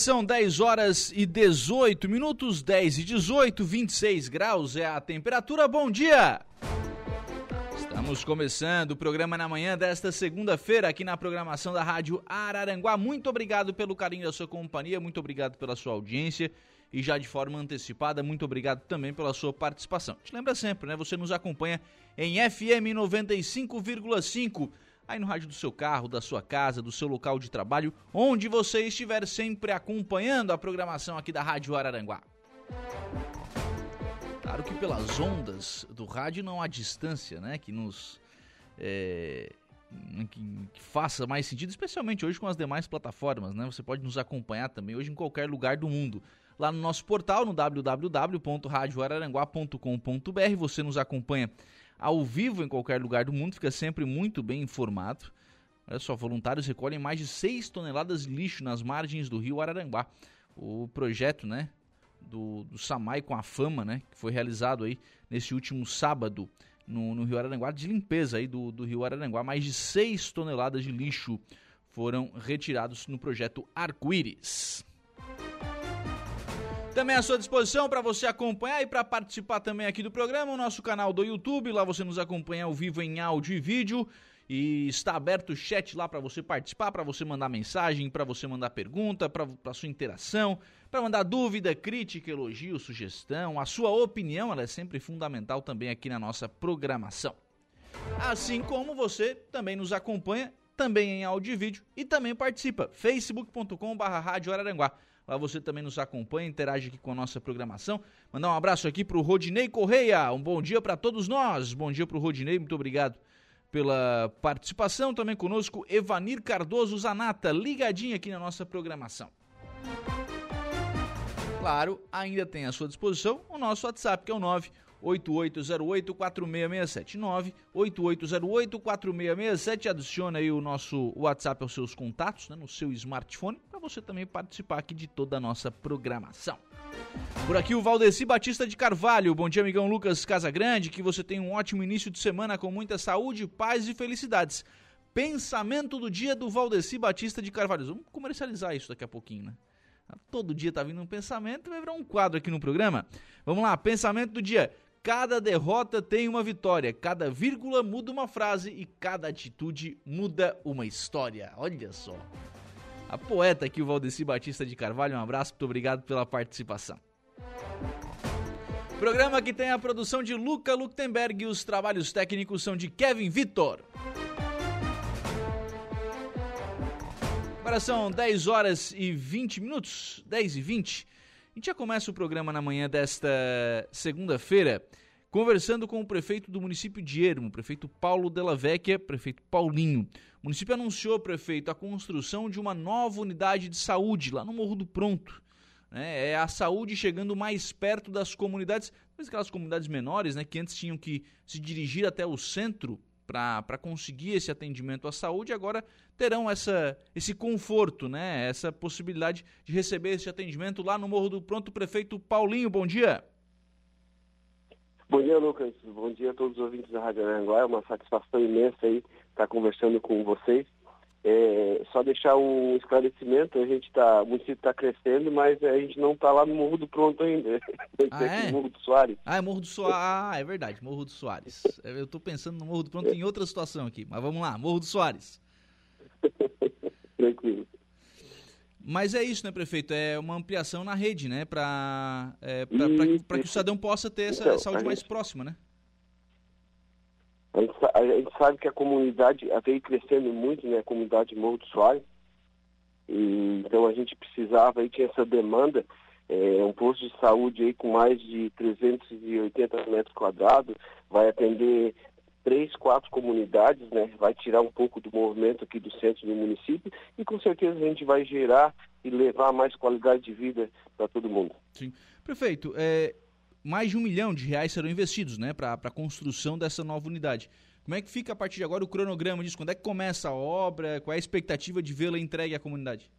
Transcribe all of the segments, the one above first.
São 10 horas e 18 minutos, 10 e 18, 26 graus é a temperatura. Bom dia! Estamos começando o programa na manhã desta segunda-feira aqui na programação da Rádio Araranguá. Muito obrigado pelo carinho da sua companhia, muito obrigado pela sua audiência e já de forma antecipada, muito obrigado também pela sua participação. Te lembra sempre, né? Você nos acompanha em FM 95,5 aí no rádio do seu carro, da sua casa, do seu local de trabalho, onde você estiver sempre acompanhando a programação aqui da Rádio Araranguá. Claro que pelas ondas do rádio não há distância, né, que nos é, que, que, faça mais sentido, especialmente hoje com as demais plataformas, né? Você pode nos acompanhar também hoje em qualquer lugar do mundo. Lá no nosso portal, no www.radioararanguá.com.br, você nos acompanha ao vivo em qualquer lugar do mundo, fica sempre muito bem informado. Olha só, voluntários recolhem mais de 6 toneladas de lixo nas margens do rio Araranguá. O projeto, né, do, do Samai com a Fama, né, que foi realizado aí nesse último sábado no, no Rio Araranguá, de limpeza aí do, do Rio Araranguá. Mais de 6 toneladas de lixo foram retirados no projeto Arco-Íris. Também à sua disposição para você acompanhar e para participar também aqui do programa, o nosso canal do YouTube, lá você nos acompanha ao vivo em áudio e vídeo. E está aberto o chat lá para você participar, para você mandar mensagem, para você mandar pergunta, para sua interação, para mandar dúvida, crítica, elogio, sugestão. A sua opinião ela é sempre fundamental também aqui na nossa programação. Assim como você também nos acompanha, também em áudio e vídeo, e também participa. facebook.com.br. Lá você também nos acompanha, interage aqui com a nossa programação. Mandar um abraço aqui para o Rodinei Correia. Um bom dia para todos nós. Bom dia para o Rodinei, muito obrigado pela participação. Também conosco Evanir Cardoso Zanata, ligadinho aqui na nossa programação. Claro, ainda tem à sua disposição o nosso WhatsApp, que é o 9 8808-4667. 98808-4667. Adiciona aí o nosso WhatsApp aos seus contatos, né, no seu smartphone, para você também participar aqui de toda a nossa programação. Por aqui o Valdeci Batista de Carvalho. Bom dia, amigão Lucas Casagrande. Que você tenha um ótimo início de semana com muita saúde, paz e felicidades. Pensamento do dia do Valdeci Batista de Carvalho. Vamos comercializar isso daqui a pouquinho, né? Todo dia tá vindo um pensamento, vai virar um quadro aqui no programa. Vamos lá, pensamento do dia. Cada derrota tem uma vitória, cada vírgula muda uma frase e cada atitude muda uma história. Olha só. A poeta aqui, o Valdeci Batista de Carvalho, um abraço, muito obrigado pela participação. Programa que tem a produção de Luca Luktenberg e os trabalhos técnicos são de Kevin Vitor. Agora são 10 horas e 20 minutos, 10 e 20. Gente já começa o programa na manhã desta segunda-feira conversando com o prefeito do município de Ermo, prefeito Paulo Della Vecchia, prefeito Paulinho. O município anunciou, prefeito, a construção de uma nova unidade de saúde lá no Morro do Pronto. É, é a saúde chegando mais perto das comunidades, aquelas comunidades menores, né, que antes tinham que se dirigir até o centro para conseguir esse atendimento à saúde, agora terão essa, esse conforto, né? essa possibilidade de receber esse atendimento lá no Morro do Pronto. Prefeito Paulinho, bom dia. Bom dia, Lucas. Bom dia a todos os ouvintes da Rádio Aranguá. É uma satisfação imensa aí estar conversando com vocês. É, só deixar um esclarecimento, a gente tá, o município está crescendo, mas a gente não está lá no Morro do Pronto ainda. Ah, é? Morro do Soares. Ah, é Morro do Soares. Ah, é verdade, Morro do Soares. Eu estou pensando no Morro do Pronto em outra situação aqui, mas vamos lá, Morro do Soares. Tranquilo. Mas é isso, né, prefeito? É uma ampliação na rede, né? Para é, que o cidadão possa ter essa então, saúde mais próxima, né? A gente, sabe que a comunidade veio crescendo muito, né? A comunidade Morro do Soares. E, então a gente precisava, aí tinha essa demanda, é, um posto de saúde aí com mais de 380 metros quadrados, vai atender três, quatro comunidades, né? Vai tirar um pouco do movimento aqui do centro do município e com certeza a gente vai gerar e levar mais qualidade de vida para todo mundo. Sim. Prefeito, é, mais de um milhão de reais serão investidos né, para a construção dessa nova unidade. Como é que fica a partir de agora o cronograma disso? Quando é que começa a obra? Qual é a expectativa de vê-la entregue à comunidade?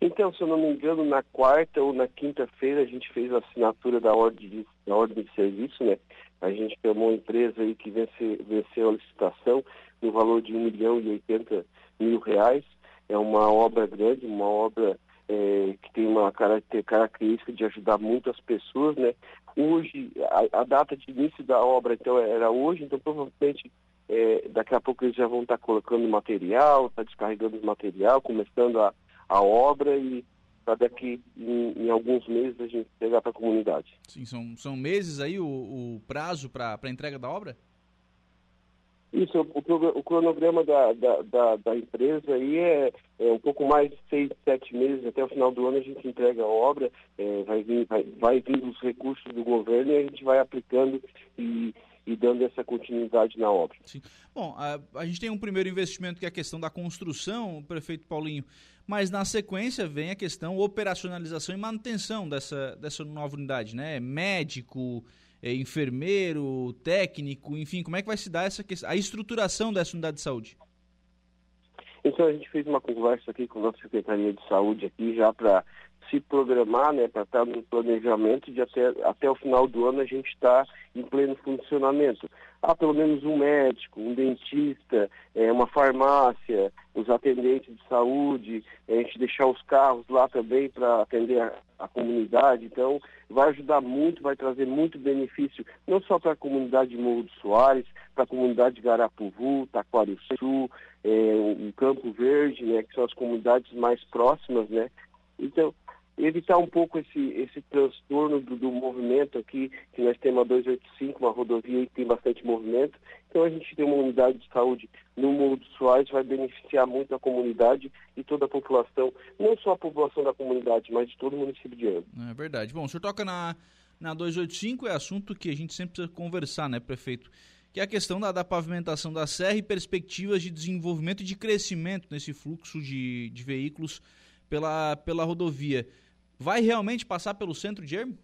Então, se eu não me engano, na quarta ou na quinta-feira a gente fez a assinatura da ordem de, da ordem de serviço, né? A gente chamou uma empresa aí que vence, venceu a licitação no valor de 1 milhão e 80 mil reais. É uma obra grande, uma obra é, que tem uma característica de ajudar muitas pessoas, né? Hoje, a, a, data de início da obra, então, era hoje, então provavelmente é, daqui a pouco eles já vão estar colocando material, estar tá descarregando material, começando a a obra e para daqui em, em, alguns meses a gente pegar para a comunidade. Sim, são, são meses aí o, o prazo para a entrega da obra? Isso, o, o cronograma da, da, da, da, empresa aí é, é, um pouco mais de seis, sete meses, até o final do ano a gente entrega a obra, é, vai, vir, vai, vai vir os recursos do governo e a gente vai aplicando e, e dando essa continuidade na obra. Sim. Bom, a, a gente tem um primeiro investimento que é a questão da construção, prefeito Paulinho, mas na sequência vem a questão operacionalização e manutenção dessa, dessa nova unidade, né? Médico, é, enfermeiro, técnico, enfim, como é que vai se dar essa questão, a estruturação dessa unidade de saúde? Então a gente fez uma conversa aqui com a nossa Secretaria de Saúde aqui já para se programar, né, para estar no planejamento de até, até o final do ano a gente estar tá em pleno funcionamento. Há pelo menos um médico, um dentista, é, uma farmácia, os atendentes de saúde, a gente deixar os carros lá também para atender a, a, comunidade. Então, vai ajudar muito, vai trazer muito benefício, não só para a comunidade de Morro do Soares, para a comunidade de Garapuvu, Taquariçu, é, o Campo Verde, né, que são as comunidades mais próximas, né? Então, evitar um pouco esse, esse transtorno do, do, movimento aqui, que nós temos a 285, uma rodovia que tem bastante movimento. Então a gente tem uma unidade de saúde no Morro do Soares, vai beneficiar muito a comunidade e toda a população, não só a população da comunidade, mas de todo o município de Ano. É verdade. Bom, o senhor toca na, na 285, é assunto que a gente sempre precisa conversar, né, prefeito? Que é a questão da, da pavimentação da serra e perspectivas de desenvolvimento e de crescimento nesse fluxo de, de veículos pela, pela rodovia vai realmente passar pelo centro de Ermo?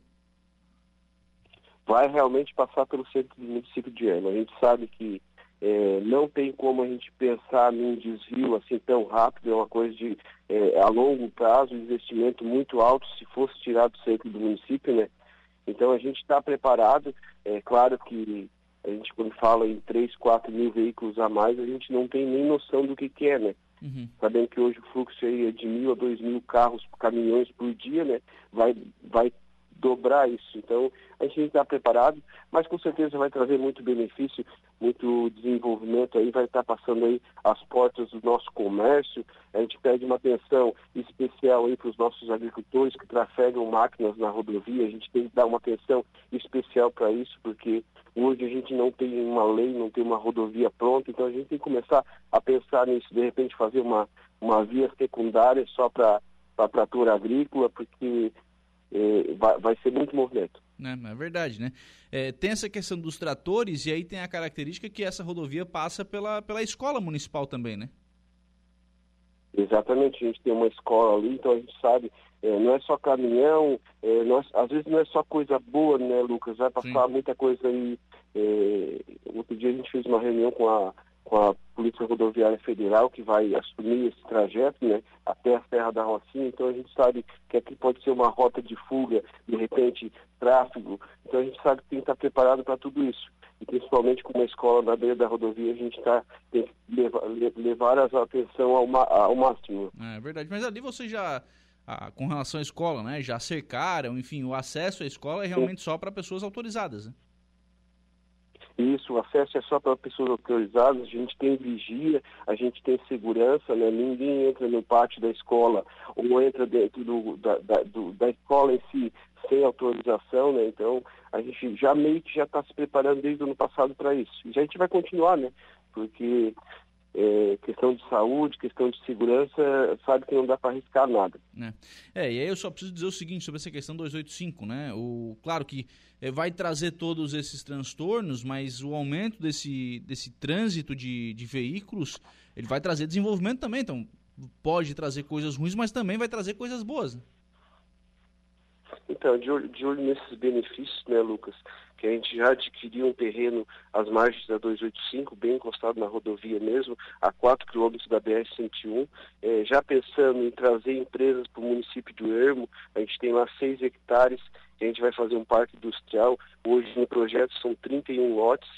Vai realmente passar pelo centro do município de Ermo. A gente sabe que é, não tem como a gente pensar num desvio assim tão rápido, é uma coisa de é, a longo prazo, investimento muito alto se fosse tirado do centro do município, né? Então a gente está preparado, é claro que a gente quando fala em 3, 4 mil veículos a mais, a gente não tem nem noção do que, que é, né? Uhum. Sabendo que hoje o fluxo aí é de mil a dois mil carros, caminhões por dia, né? Vai, vai dobrar isso. Então, a gente está preparado, mas com certeza vai trazer muito benefício, muito desenvolvimento aí, vai estar tá passando aí as portas do nosso comércio. A gente pede uma atenção especial aí para os nossos agricultores que trafegam máquinas na rodovia. A gente tem que dar uma atenção especial para isso, porque hoje a gente não tem uma lei, não tem uma rodovia pronta, então a gente tem que começar a pensar nisso, de repente fazer uma, uma via secundária só para para a trator agrícola, porque vai, vai, ser muito movimento. É, é verdade, né? É, tem essa questão dos tratores e aí tem a característica que essa rodovia passa pela, pela escola municipal também, né? Exatamente, a gente tem uma escola ali, então a gente sabe, é, não é só caminhão, é, nós, às vezes não é só coisa boa, né, Lucas? Vai passar Sim. muita coisa aí. É, outro dia a gente fez uma reunião com a com a Polícia Rodoviária Federal, que vai assumir esse trajeto né, até a Serra da Rocinha. Então a gente sabe que aqui pode ser uma rota de fuga, de repente tráfego. Então a gente sabe que tem que estar preparado para tudo isso. E principalmente com uma escola na beira da rodovia, a gente tá, tem que levar, levar a atenção ao, ao máximo. É verdade, mas ali você já. Ah, com relação à escola, né? Já cercaram, enfim, o acesso à escola é realmente Sim. só para pessoas autorizadas, né? Isso, o acesso é só para pessoas autorizadas, a gente tem vigia, a gente tem segurança, né? ninguém entra no pátio da escola ou entra dentro do, da, da, do, da escola em si sem autorização, né? Então a gente já meio que já está se preparando desde o ano passado para isso. E a gente vai continuar, né? Porque é, questão de saúde, questão de segurança, sabe que não dá para arriscar nada. É. é, e aí eu só preciso dizer o seguinte sobre essa questão 285, né? O, claro que é, vai trazer todos esses transtornos, mas o aumento desse, desse trânsito de, de veículos, ele vai trazer desenvolvimento também, então pode trazer coisas ruins, mas também vai trazer coisas boas. Né? Então, de olho, de olho nesses benefícios, né, Lucas? Que a gente já adquiriu um terreno às margens da 285, bem encostado na rodovia mesmo, a 4 quilômetros da BR-101. É, já pensando em trazer empresas para o município do Ermo, a gente tem lá 6 hectares, a gente vai fazer um parque industrial. Hoje no projeto são 31 lotes.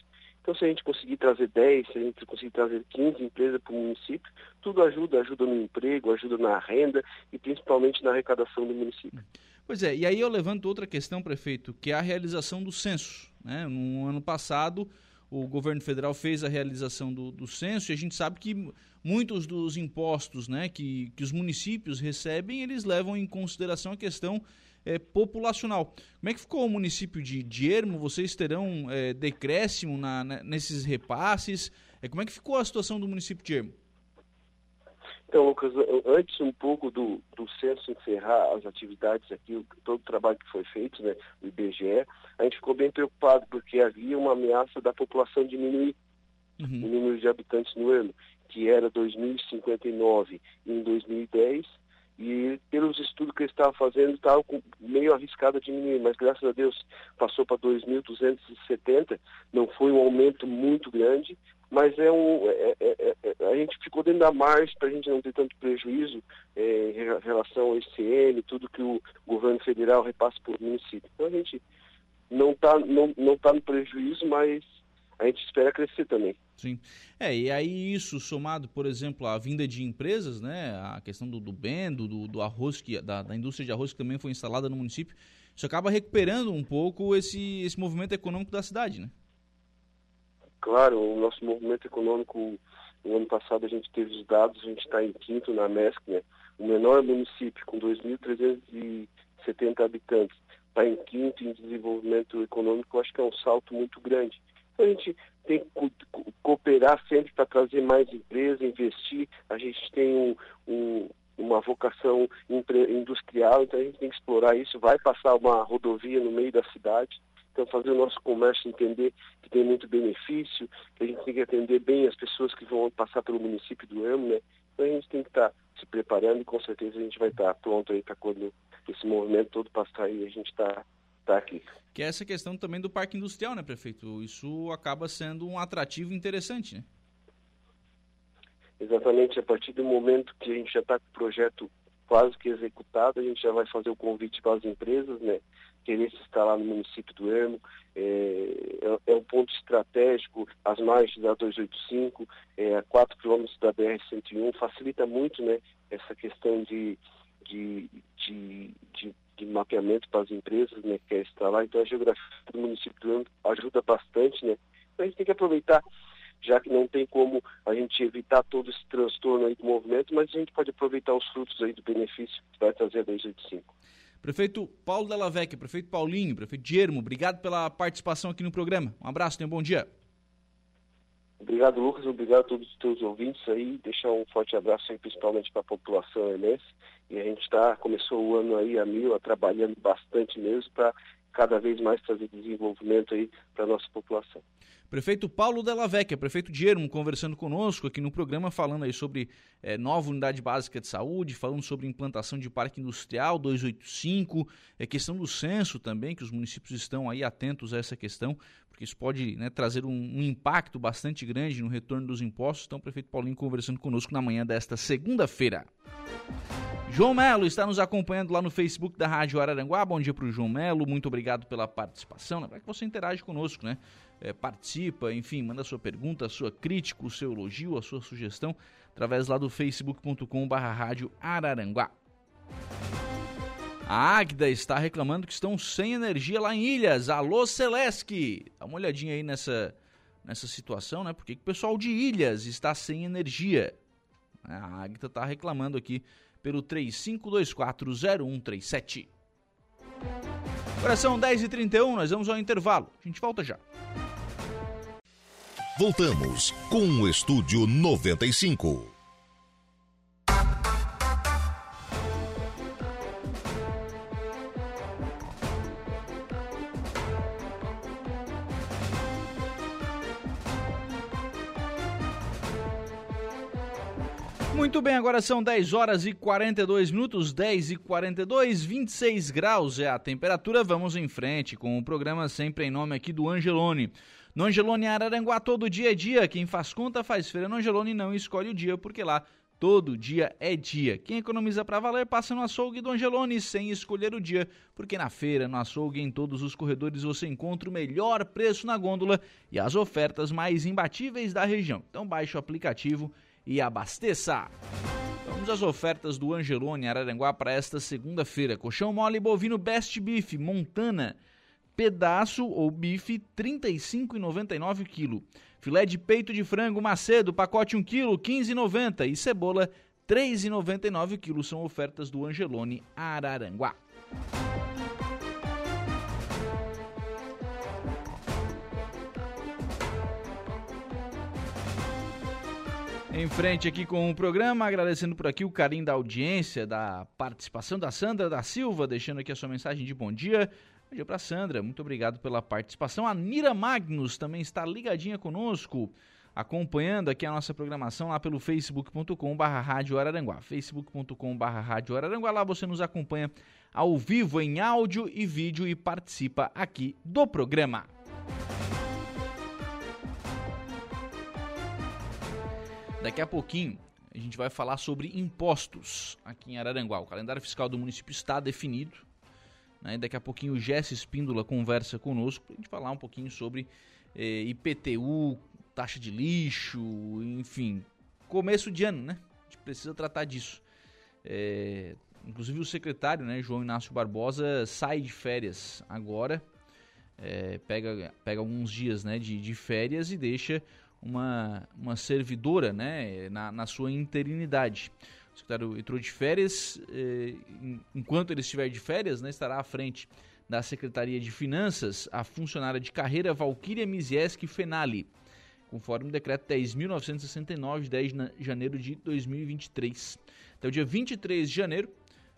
Então, se a gente conseguir trazer 10, se a gente conseguir trazer 15 empresas para o município, tudo ajuda, ajuda no emprego, ajuda na renda e principalmente na arrecadação do município. Pois é, e aí eu levanto outra questão, prefeito, que é a realização do censo. Né? No ano passado, o governo federal fez a realização do, do censo e a gente sabe que muitos dos impostos né, que, que os municípios recebem, eles levam em consideração a questão é, populacional. Como é que ficou o município de, de Ermo? Vocês terão é, decréscimo na, na, nesses repasses? É, como é que ficou a situação do município de Ermo? Então, Lucas, antes um pouco do, do censo encerrar as atividades aqui, todo o trabalho que foi feito, né, do IBGE, a gente ficou bem preocupado porque havia uma ameaça da população diminuir, uhum. o número de habitantes no ano, que era 2.059 em 2010, e pelos estudos que eles estavam fazendo, estava meio arriscado a diminuir, mas graças a Deus passou para 2.270, não foi um aumento muito grande, mas é um, é, é, é, a gente ficou dentro da margem para a gente não ter tanto prejuízo é, em relação ao ICM, tudo que o governo federal repassa por município. Então a gente não está não, não tá no prejuízo, mas a gente espera crescer também. Sim. É, e aí isso somado, por exemplo, à vinda de empresas, né, a questão do, do bendo, do, do arroz, que, da, da indústria de arroz que também foi instalada no município, isso acaba recuperando um pouco esse, esse movimento econômico da cidade, né? Claro, o nosso movimento econômico, no ano passado a gente teve os dados, a gente está em quinto na MESC, né? O menor município, com 2.370 habitantes, está em quinto em desenvolvimento econômico, acho que é um salto muito grande. Então a gente tem que cooperar sempre para trazer mais empresas, investir. A gente tem um, um, uma vocação industrial, então a gente tem que explorar isso. Vai passar uma rodovia no meio da cidade. Então, fazer o nosso comércio entender que tem muito benefício, que a gente tem que atender bem as pessoas que vão passar pelo município do Amo, né? Então, a gente tem que estar tá se preparando e com certeza a gente vai estar tá pronto aí para quando esse movimento todo passar aí, a gente está tá aqui. Que é essa questão também do parque industrial, né, prefeito? Isso acaba sendo um atrativo interessante, né? Exatamente, a partir do momento que a gente já está com o projeto quase que executado, a gente já vai fazer o convite para as empresas, né? Querer se instalar no município do Ermo. É, é, é um ponto estratégico, as margens da 285, é, a 4 quilômetros da BR-101, facilita muito, né? Essa questão de, de, de, de, de mapeamento para as empresas, né? Que quer instalar. Então, a geografia do município do Ermo ajuda bastante, né? Então, a gente tem que aproveitar já que não tem como a gente evitar todo esse transtorno aí do movimento, mas a gente pode aproveitar os frutos aí do benefício que vai trazer a 285. Prefeito Paulo Della Vecchia, prefeito Paulinho, prefeito Diermo, obrigado pela participação aqui no programa. Um abraço, tenha um bom dia. Obrigado, Lucas. Obrigado a todos os teus ouvintes aí. Deixar um forte abraço aí, principalmente para a população elense. E a gente está, começou o ano aí a mil, trabalhando bastante mesmo para cada vez mais trazer desenvolvimento aí para a nossa população. Prefeito Paulo Della Vecchia, prefeito Diermo, conversando conosco aqui no programa, falando aí sobre é, nova unidade básica de saúde, falando sobre implantação de parque industrial 285, é, questão do censo também, que os municípios estão aí atentos a essa questão, porque isso pode né, trazer um, um, impacto bastante grande no retorno dos impostos. Então, prefeito Paulinho conversando conosco na manhã desta segunda-feira. João Melo está nos acompanhando lá no Facebook da Rádio Araranguá. Bom dia para o João Melo, muito obrigado pela participação. Lembra que você interage conosco, né? É, participa, enfim, manda sua pergunta, sua crítica, o seu elogio, a sua sugestão, através lá do facebook.com rádio Araranguá. A Águida está reclamando que estão sem energia lá em Ilhas. Alô, Celesc! Dá uma olhadinha aí nessa, nessa situação, né? Porque o pessoal de Ilhas está sem energia. A Águida está reclamando aqui pelo 35240137. Agora são 10h31, nós vamos ao intervalo. A gente volta já. Voltamos com o Estúdio 95. Muito bem, agora são 10 horas e 42 minutos, 10 e 42, 26 graus é a temperatura. Vamos em frente com o programa sempre em nome aqui do Angelone. No Angelone Araranguá, todo dia é dia. Quem faz conta faz feira no Angelone não escolhe o dia, porque lá todo dia é dia. Quem economiza para valer passa no açougue do Angelone sem escolher o dia, porque na feira, no açougue, em todos os corredores você encontra o melhor preço na gôndola e as ofertas mais imbatíveis da região. Então baixe o aplicativo e abasteça. Vamos às ofertas do Angelone Araranguá para esta segunda-feira. Colchão mole bovino Best Beef Montana, pedaço ou bife 35,99 kg. Filé de peito de frango Macedo, pacote 1 kg, 15,90 e cebola 3,99 kg são ofertas do Angelone Araranguá. Em frente aqui com o programa, agradecendo por aqui o carinho da audiência, da participação da Sandra da Silva, deixando aqui a sua mensagem de bom dia. Bom dia para Sandra, muito obrigado pela participação. A Nira Magnus também está ligadinha conosco, acompanhando aqui a nossa programação lá pelo facebook.com.br Rádio Araranguá. facebook.com.br Rádio Araranguá, lá você nos acompanha ao vivo em áudio e vídeo e participa aqui do programa. Daqui a pouquinho a gente vai falar sobre impostos aqui em Araranguá. O calendário fiscal do município está definido. Né? Daqui a pouquinho o Jesse Espíndola conversa conosco para a gente falar um pouquinho sobre eh, IPTU, taxa de lixo, enfim, começo de ano, né? A gente precisa tratar disso. É, inclusive o secretário, né, João Inácio Barbosa, sai de férias agora, é, pega, pega alguns dias né, de, de férias e deixa uma, uma servidora né, na, na sua interinidade. O secretário entrou de férias, eh, enquanto ele estiver de férias, né, estará à frente da Secretaria de Finanças a funcionária de carreira Valquíria Mizieski Fenali, conforme o decreto 10.969 de 10 de janeiro de 2023. Até o dia 23 de janeiro,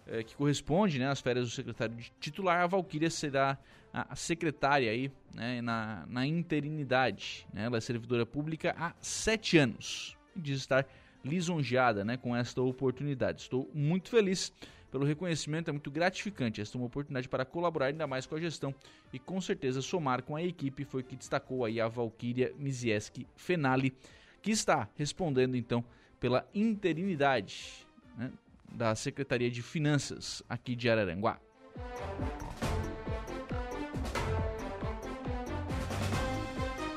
eh, que corresponde né, às férias do secretário titular, a Valquíria será a, secretária aí, né, na, na interinidade. Né? Ela é servidora pública há sete anos e diz estar lisonjeada né, com esta oportunidade. Estou muito feliz pelo reconhecimento, é muito gratificante. Esta é uma oportunidade para colaborar ainda mais com a gestão e com certeza somar com a equipe. Foi que destacou aí a Valkyria Mizieski Fenali, que está respondendo então pela interinidade né, da Secretaria de Finanças aqui de Araranguá.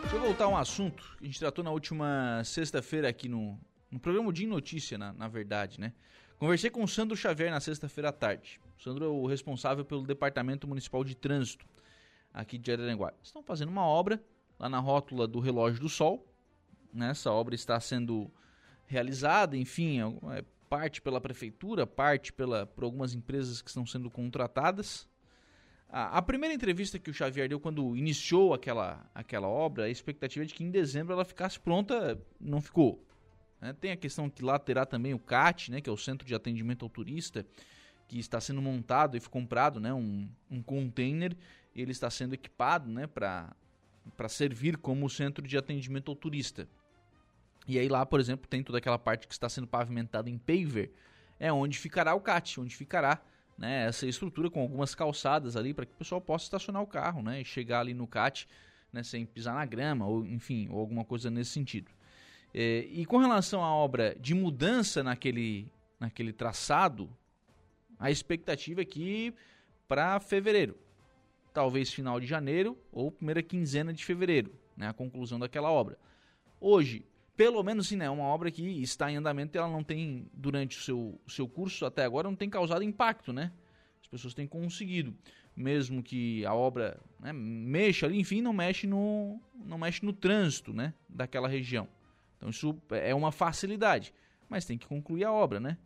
Deixa eu voltar a um assunto que a gente tratou na última sexta-feira aqui no, no programa de Notícia, na, na verdade, né? Conversei com o Sandro Xavier na sexta-feira à tarde. O Sandro é o responsável pelo Departamento Municipal de Trânsito aqui de Araranguá. Estão fazendo uma obra lá na rótula do Relógio do Sol. Né? Essa obra está sendo realizada, enfim, é, é parte pela prefeitura, parte pela, por algumas empresas que estão sendo contratadas. A, a, primeira entrevista que o Xavier deu quando iniciou aquela, aquela obra, a expectativa é de que em dezembro ela ficasse pronta, não ficou. Né? Tem a questão que lá terá também o CAT, né, que é o Centro de Atendimento ao Turista, que está sendo montado e comprado né, um, um container, ele está sendo equipado né, para servir como centro de atendimento ao turista. E aí lá, por exemplo, tem toda aquela parte que está sendo pavimentada em paver, é onde ficará o CAT, onde ficará né, essa estrutura com algumas calçadas ali para que o pessoal possa estacionar o carro, né, e chegar ali no CAT, né, sem pisar na grama ou enfim, ou alguma coisa nesse sentido. É, e com relação à obra de mudança naquele, naquele traçado, a expectativa é que para fevereiro, talvez final de janeiro ou primeira quinzena de fevereiro, né, a conclusão daquela obra. Hoje, pelo menos sim, né, é uma obra que está em andamento e ela não tem, durante o seu, seu curso até agora, não tem causado impacto, né? As pessoas têm conseguido, mesmo que a obra né, mexa ali, enfim, não mexe no, não mexe no trânsito, né, daquela região. Então isso é uma facilidade, mas tem que concluir a obra, né?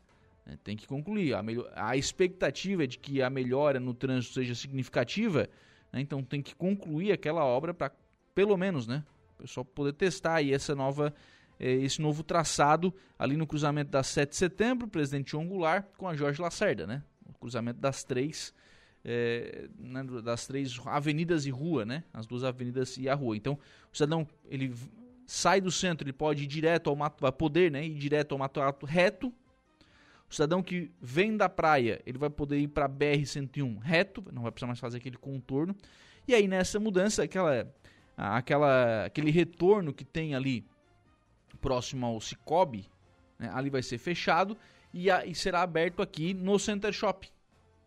É, tem que concluir. A, melhor, a expectativa é de que a melhora no trânsito seja significativa, né? então tem que concluir aquela obra para, pelo menos, né, o pessoal poder testar aí essa nova é, esse novo traçado ali no cruzamento da 7 de setembro, Presidente João Goulart, com a Jorge Lacerda, né? O cruzamento das três, é, né, das três avenidas e rua, né? As duas avenidas e a rua. Então, o cidadão, ele sai do centro, ele pode ir direto ao Mato, vai poder, né, ir direto ao Mato Alto reto. O cidadão que vem da praia, ele vai poder ir para BR 101 reto, não vai precisar mais fazer aquele contorno. E aí nessa mudança, aquela aquela aquele retorno que tem ali próximo ao Cicobi, né, ali vai ser fechado e, a, e será aberto aqui no Center Shopping.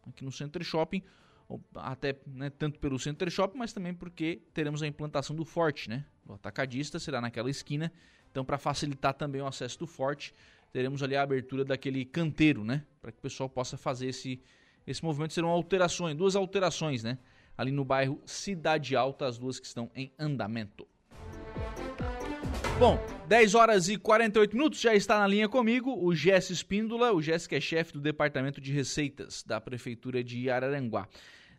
Aqui no Center Shopping, até né, tanto pelo Center Shopping, mas também porque teremos a implantação do Forte, né? O atacadista será naquela esquina. Então, para facilitar também o acesso do Forte, teremos ali a abertura daquele canteiro, né? Para que o pessoal possa fazer esse, esse movimento. Serão alterações, duas alterações, né? Ali no bairro Cidade Alta, as duas que estão em andamento. Bom, 10 horas e 48 minutos, já está na linha comigo o Jess Espíndola, o Jess que é chefe do Departamento de Receitas da Prefeitura de Araranguá.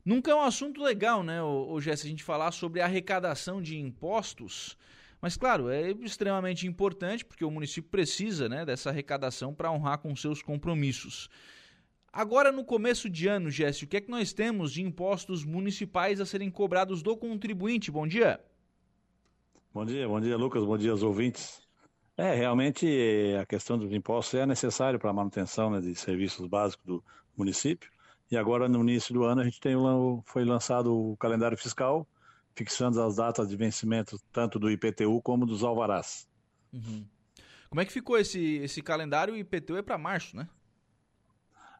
Nunca é um assunto legal, né, o, Jess, a gente falar sobre arrecadação de impostos, mas claro, é extremamente importante porque o município precisa né, dessa arrecadação para honrar com seus compromissos. Agora, no começo de ano, Jess, o que é que nós temos de impostos municipais a serem cobrados do contribuinte? Bom dia. Bom dia, bom dia, Lucas, bom dia aos ouvintes. É, realmente a questão dos impostos é necessária para a manutenção né, de serviços básicos do município. E agora, no início do ano, a gente tem foi lançado o calendário fiscal, fixando as datas de vencimento tanto do IPTU como dos alvarás. Uhum. Como é que ficou esse, esse calendário? O IPTU é para março, né?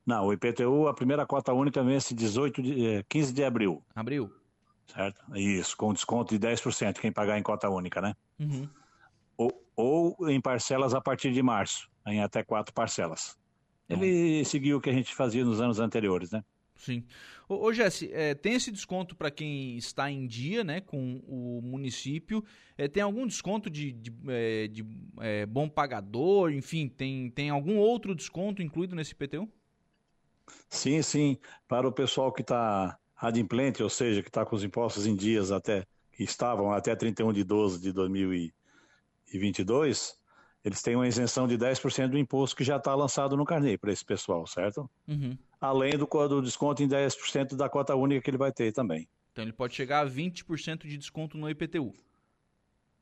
Não, o IPTU, a primeira cota única vence 18 de, 15 de abril. Abril? certo? Isso, com desconto de 10%, quem pagar em cota única, né? Uhum. Ou, ou, em parcelas a partir de março, em até quatro parcelas. Ele seguiu o que a gente fazia nos anos anteriores, né? Sim. Ô, ô Jesse, é, tem esse desconto para quem está em dia né, com o município? É, tem algum desconto de, de, é, de é, bom pagador? Enfim, tem, tem algum outro desconto incluído nesse IPTU? Sim, sim. Para o pessoal que está adimplente, ou seja, que está com os impostos em dias até, que estavam até 31 de 12 de 2022, eles têm uma isenção de 10% do imposto que já está lançado no carnê para esse pessoal, certo? Uhum. Além do, do desconto em 10% da cota única que ele vai ter também. Então ele pode chegar a 20% de desconto no IPTU.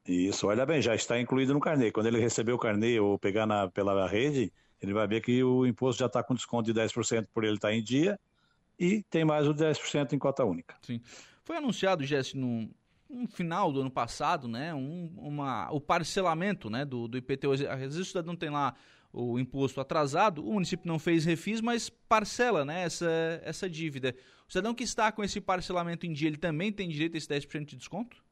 Isso, olha bem, já está incluído no carnê. Quando ele receber o carnê ou pegar na, pela rede, ele vai ver que o imposto já está com desconto de 10% por ele estar tá em dia e tem mais o 10% em cota única. Sim. Foi anunciado, Jesse, no, no final do ano passado, né, um, uma, o parcelamento né, do, do IPTU. Às vezes o cidadão tem lá o imposto atrasado, o município não fez refis, mas parcela né, essa, essa dívida. O cidadão que está com esse parcelamento em dia, ele também tem direito a esse 10% de desconto?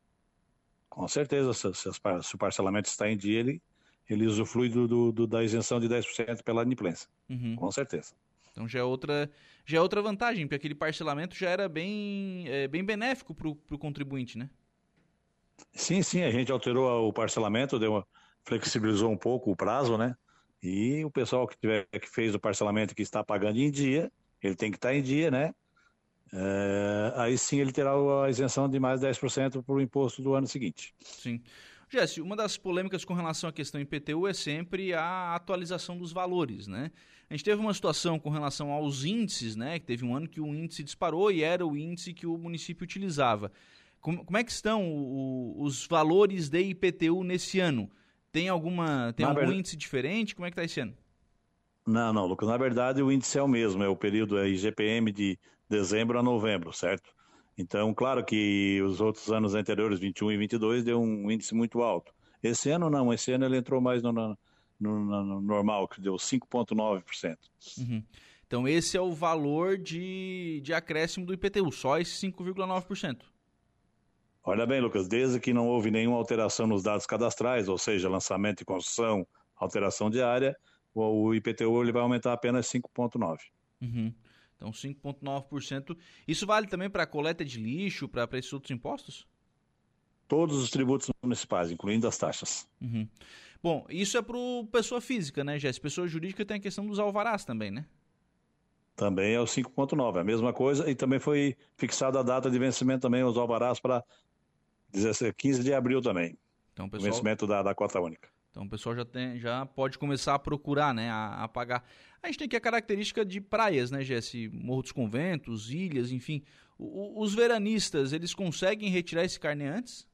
Com certeza, se, se, se, o parcelamento está em dia, ele, ele usufrui do, do, do da isenção de 10% pela inadimplência. Uhum. Com certeza. Então já é outra, já é outra vantagem, porque aquele parcelamento já era bem, é, bem benéfico para o contribuinte, né? Sim, sim, a gente alterou o parcelamento, deu uma, flexibilizou um pouco o prazo, né? E o pessoal que, tiver, que fez o parcelamento que está pagando em dia, ele tem que estar em dia, né? É, aí sim ele terá a isenção de mais 10% para o imposto do ano seguinte. Sim. Jesse, uma das polêmicas com relação à questão IPTU é sempre a atualização dos valores, né? A gente teve uma situação com relação aos índices, né? Que teve um ano que o índice disparou e era o índice que o município utilizava. Como, como é que estão o, os valores de IPTU nesse ano? Tem alguma tem algum verdade... índice diferente? Como é que está esse ano? Não, não, Lucas. Na verdade, o índice é o mesmo. É o período é IGPM de dezembro a novembro, certo? Então, claro que os outros anos anteriores, 21 e 22, deu um índice muito alto. Esse ano não. Esse ano ele entrou mais no, no, no, no normal, que deu 5,9%. Uhum. Então esse é o valor de, de acréscimo do IPTU, só esse 5,9%. Olha bem, Lucas, desde que não houve nenhuma alteração nos dados cadastrais, ou seja, lançamento e construção, alteração de área, o IPTU ele vai aumentar apenas 5,9%. Uhum. Então 5,9%. Isso vale também para a coleta de lixo, para esses outros impostos? Todos os tributos municipais, incluindo as taxas. Uhum. Bom, isso é para pessoa física, né, Jéssica? Pessoa jurídica tem a questão dos alvarás também, né? Também é o 5.9, a mesma coisa, e também foi fixada a data de vencimento também, os alvarás para 15 de abril também. Então, pessoal... Vencimento da, da cota única. Então o pessoal já, tem, já pode começar a procurar, né, a, a, pagar. A gente tem aqui a característica de praias, né, Jesse? Morro dos Conventos, ilhas, enfim. O, os veranistas, eles conseguem retirar esse carne antes?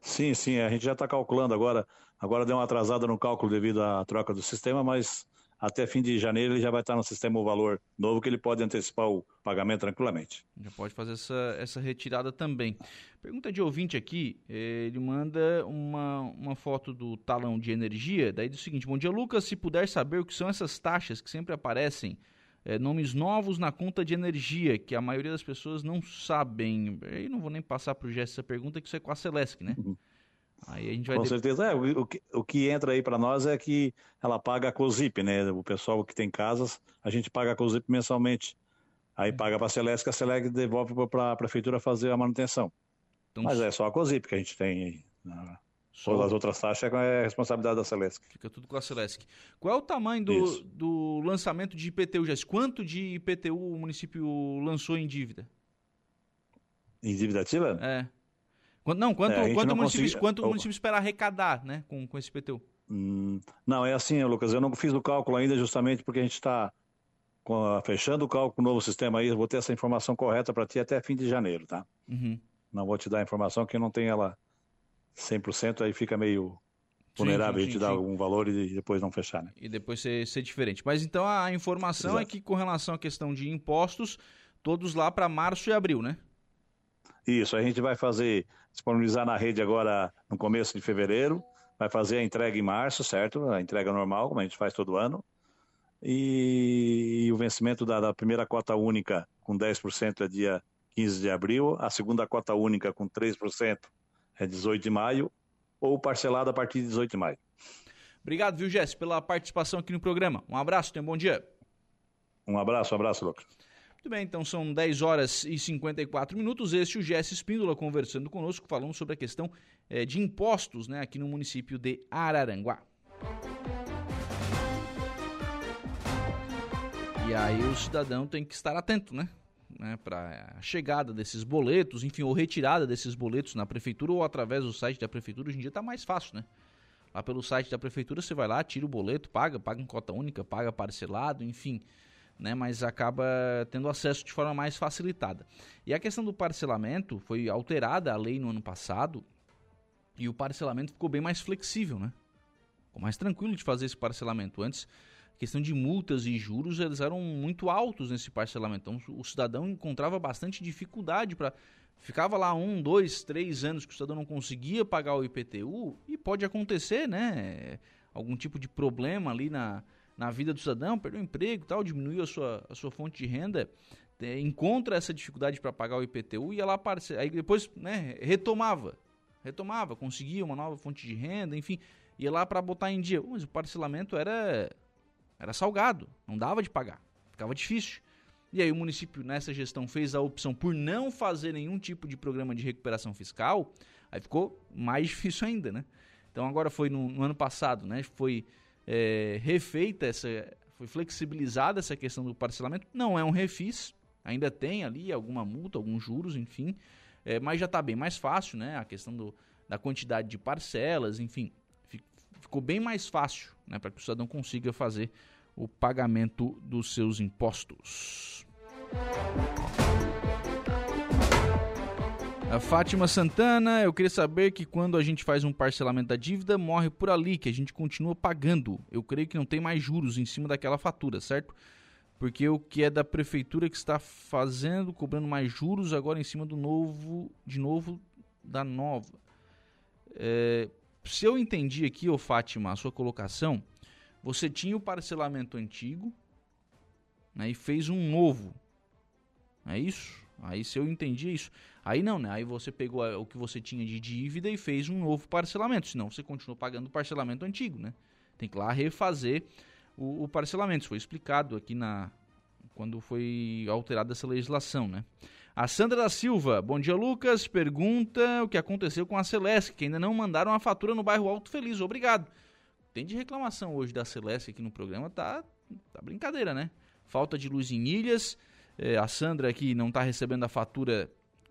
Sim, sim, a gente já está calculando agora. Agora deu uma atrasada no cálculo devido à troca do sistema, mas até fim de janeiro ele já vai estar no sistema o valor novo que ele pode antecipar o pagamento tranquilamente. Já pode fazer essa, essa retirada também. Pergunta de ouvinte aqui, ele manda uma, uma foto do talão de energia, daí diz o seguinte, bom dia Lucas, se puder saber o que são essas taxas que sempre aparecem, é, nomes novos na conta de energia, que a maioria das pessoas não sabem. Eu não vou nem passar para o Jess essa pergunta, que isso é com a Celesc, né? Uhum. Aí a gente vai Com certeza, é, o, que, o que entra aí para nós é que ela paga a COSIP, né? O pessoal que tem casas, a gente paga a COSIP mensalmente. Aí paga para a Celeste, que a Celeste devolve para a prefeitura fazer a manutenção. Então, Mas é só a COSIP que a gente tem aí. Né? Só... Todas as outras taxas é responsabilidade da Celesc. Fica tudo com a Celesc. Qual é o tamanho do, do lançamento de IPTU, Jess? Quanto de IPTU o município lançou em dívida? Em dívida ativa? É. Quanto, não, quanto, é, quanto, não o município, consegui... quanto o município espera arrecadar né, com, com esse IPTU? Hum, não, é assim, Lucas, eu não fiz o cálculo ainda justamente porque a gente está fechando o cálculo com o novo sistema aí, eu vou ter essa informação correta para ti até fim de janeiro, tá? Uhum. Não vou te dar a informação que não tem ela 100%, aí fica meio vulnerável sim, sim, te dar algum valor e depois não fechar, né? E depois ser, ser diferente. Mas então a informação é Exato. é que com relação à questão de impostos, todos lá para março e abril, né? Isso, a gente vai fazer, disponibilizar na rede agora no começo de fevereiro, vai fazer a entrega em março, certo? A entrega normal, como a gente faz todo ano. E, e o vencimento da, da, primeira cota única com 10% é dia 15 de abril, a segunda cota única com 3% é 18 de maio, ou parcelado a partir de 18 de maio. Obrigado, viu, Jess, pela participação aqui no programa. Um abraço, tenha um bom dia. Um abraço, um abraço, Lucas. Muito bem, então são 10 horas e 54 minutos. Este é o Jesse Espíndola conversando conosco, falando sobre a questão é, de impostos né, aqui no município de Araranguá. E aí o cidadão tem que estar atento, né? né para a chegada desses boletos, enfim, ou retirada desses boletos na prefeitura ou através do site da prefeitura. Hoje em dia está mais fácil, né? Lá pelo site da prefeitura você vai lá, tira o boleto, paga, paga em cota única, paga parcelado, enfim né, mas acaba tendo acesso de forma mais facilitada. E a questão do parcelamento foi alterada a lei no ano passado e o parcelamento ficou bem mais flexível, né? Ficou mais tranquilo de fazer esse parcelamento. Antes, a questão de multas e juros eles eram muito altos nesse parcelamento. Então, o cidadão encontrava bastante dificuldade para ficava lá um, dois, três anos que o cidadão não conseguia pagar o IPTU e pode acontecer, né? Algum tipo de problema ali na, na vida do cidadão, perdeu o emprego tal, diminuiu a sua, a sua fonte de renda, é, encontra essa dificuldade para pagar o IPTU e ela aparece, aí depois né, retomava, retomava, conseguia uma nova fonte de renda, enfim, ia lá para botar em dia. Mas o parcelamento era, era salgado, não dava de pagar, ficava difícil. E aí o município nessa gestão fez a opção por não fazer nenhum tipo de programa de recuperação fiscal, aí ficou mais difícil ainda, né? Então agora foi no, no ano passado, né? Foi é, refeita essa, foi flexibilizada essa questão do parcelamento. Não é um refis, ainda tem ali alguma multa, alguns juros, enfim, é, mas já está bem mais fácil, né? A questão do, da quantidade de parcelas, enfim, ficou bem mais fácil, né, para que o cidadão consiga fazer o pagamento dos seus impostos. A Fátima Santana, eu queria saber que quando a gente faz um parcelamento da dívida, morre por ali, que a gente continua pagando. Eu creio que não tem mais juros em cima daquela fatura, certo? Porque o que é da prefeitura que está fazendo, cobrando mais juros agora em cima do novo, de novo, da nova. É, se eu entendi aqui, ô Fátima, a sua colocação, você tinha o parcelamento antigo né, e fez um novo. É isso? Aí se eu entendi é isso. Aí não, né? Aí você pegou o que você tinha de dívida e fez um novo parcelamento. Senão você continua pagando o parcelamento antigo, né? Tem que lá refazer o, o parcelamento. Isso foi explicado aqui na quando foi alterada essa legislação, né? A Sandra da Silva, bom dia Lucas, pergunta o que aconteceu com a Celeste, que ainda não mandaram a fatura no bairro Alto Feliz. Obrigado. Tem de reclamação hoje da Celeste aqui no programa, tá, tá brincadeira, né? Falta de luz em ilhas, é, a Sandra aqui não está recebendo a fatura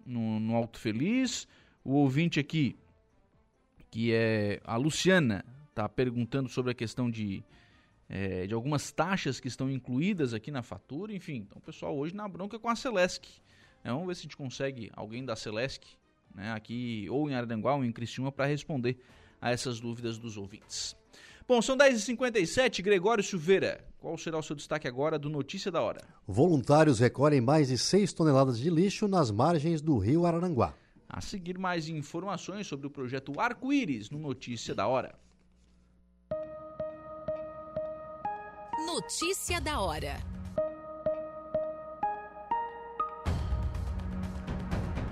no, no Alto Feliz. O ouvinte aqui, que é a Luciana, está perguntando sobre a questão de, é, de algumas taxas que estão incluídas aqui na fatura. Enfim, então pessoal hoje na bronca com a Celesc. É, vamos ver se a gente consegue alguém da Celesc né, aqui ou em Araranguá ou em Criciúma para responder a essas dúvidas dos ouvintes. Bom, são 10h57, Gregório Silveira. Qual será o seu destaque agora do Notícia da Hora? Voluntários recolhem mais de 6 toneladas de lixo nas margens do rio Araranguá. A seguir, mais informações sobre o projeto Arco-Íris no Notícia da Hora. Notícia da Hora.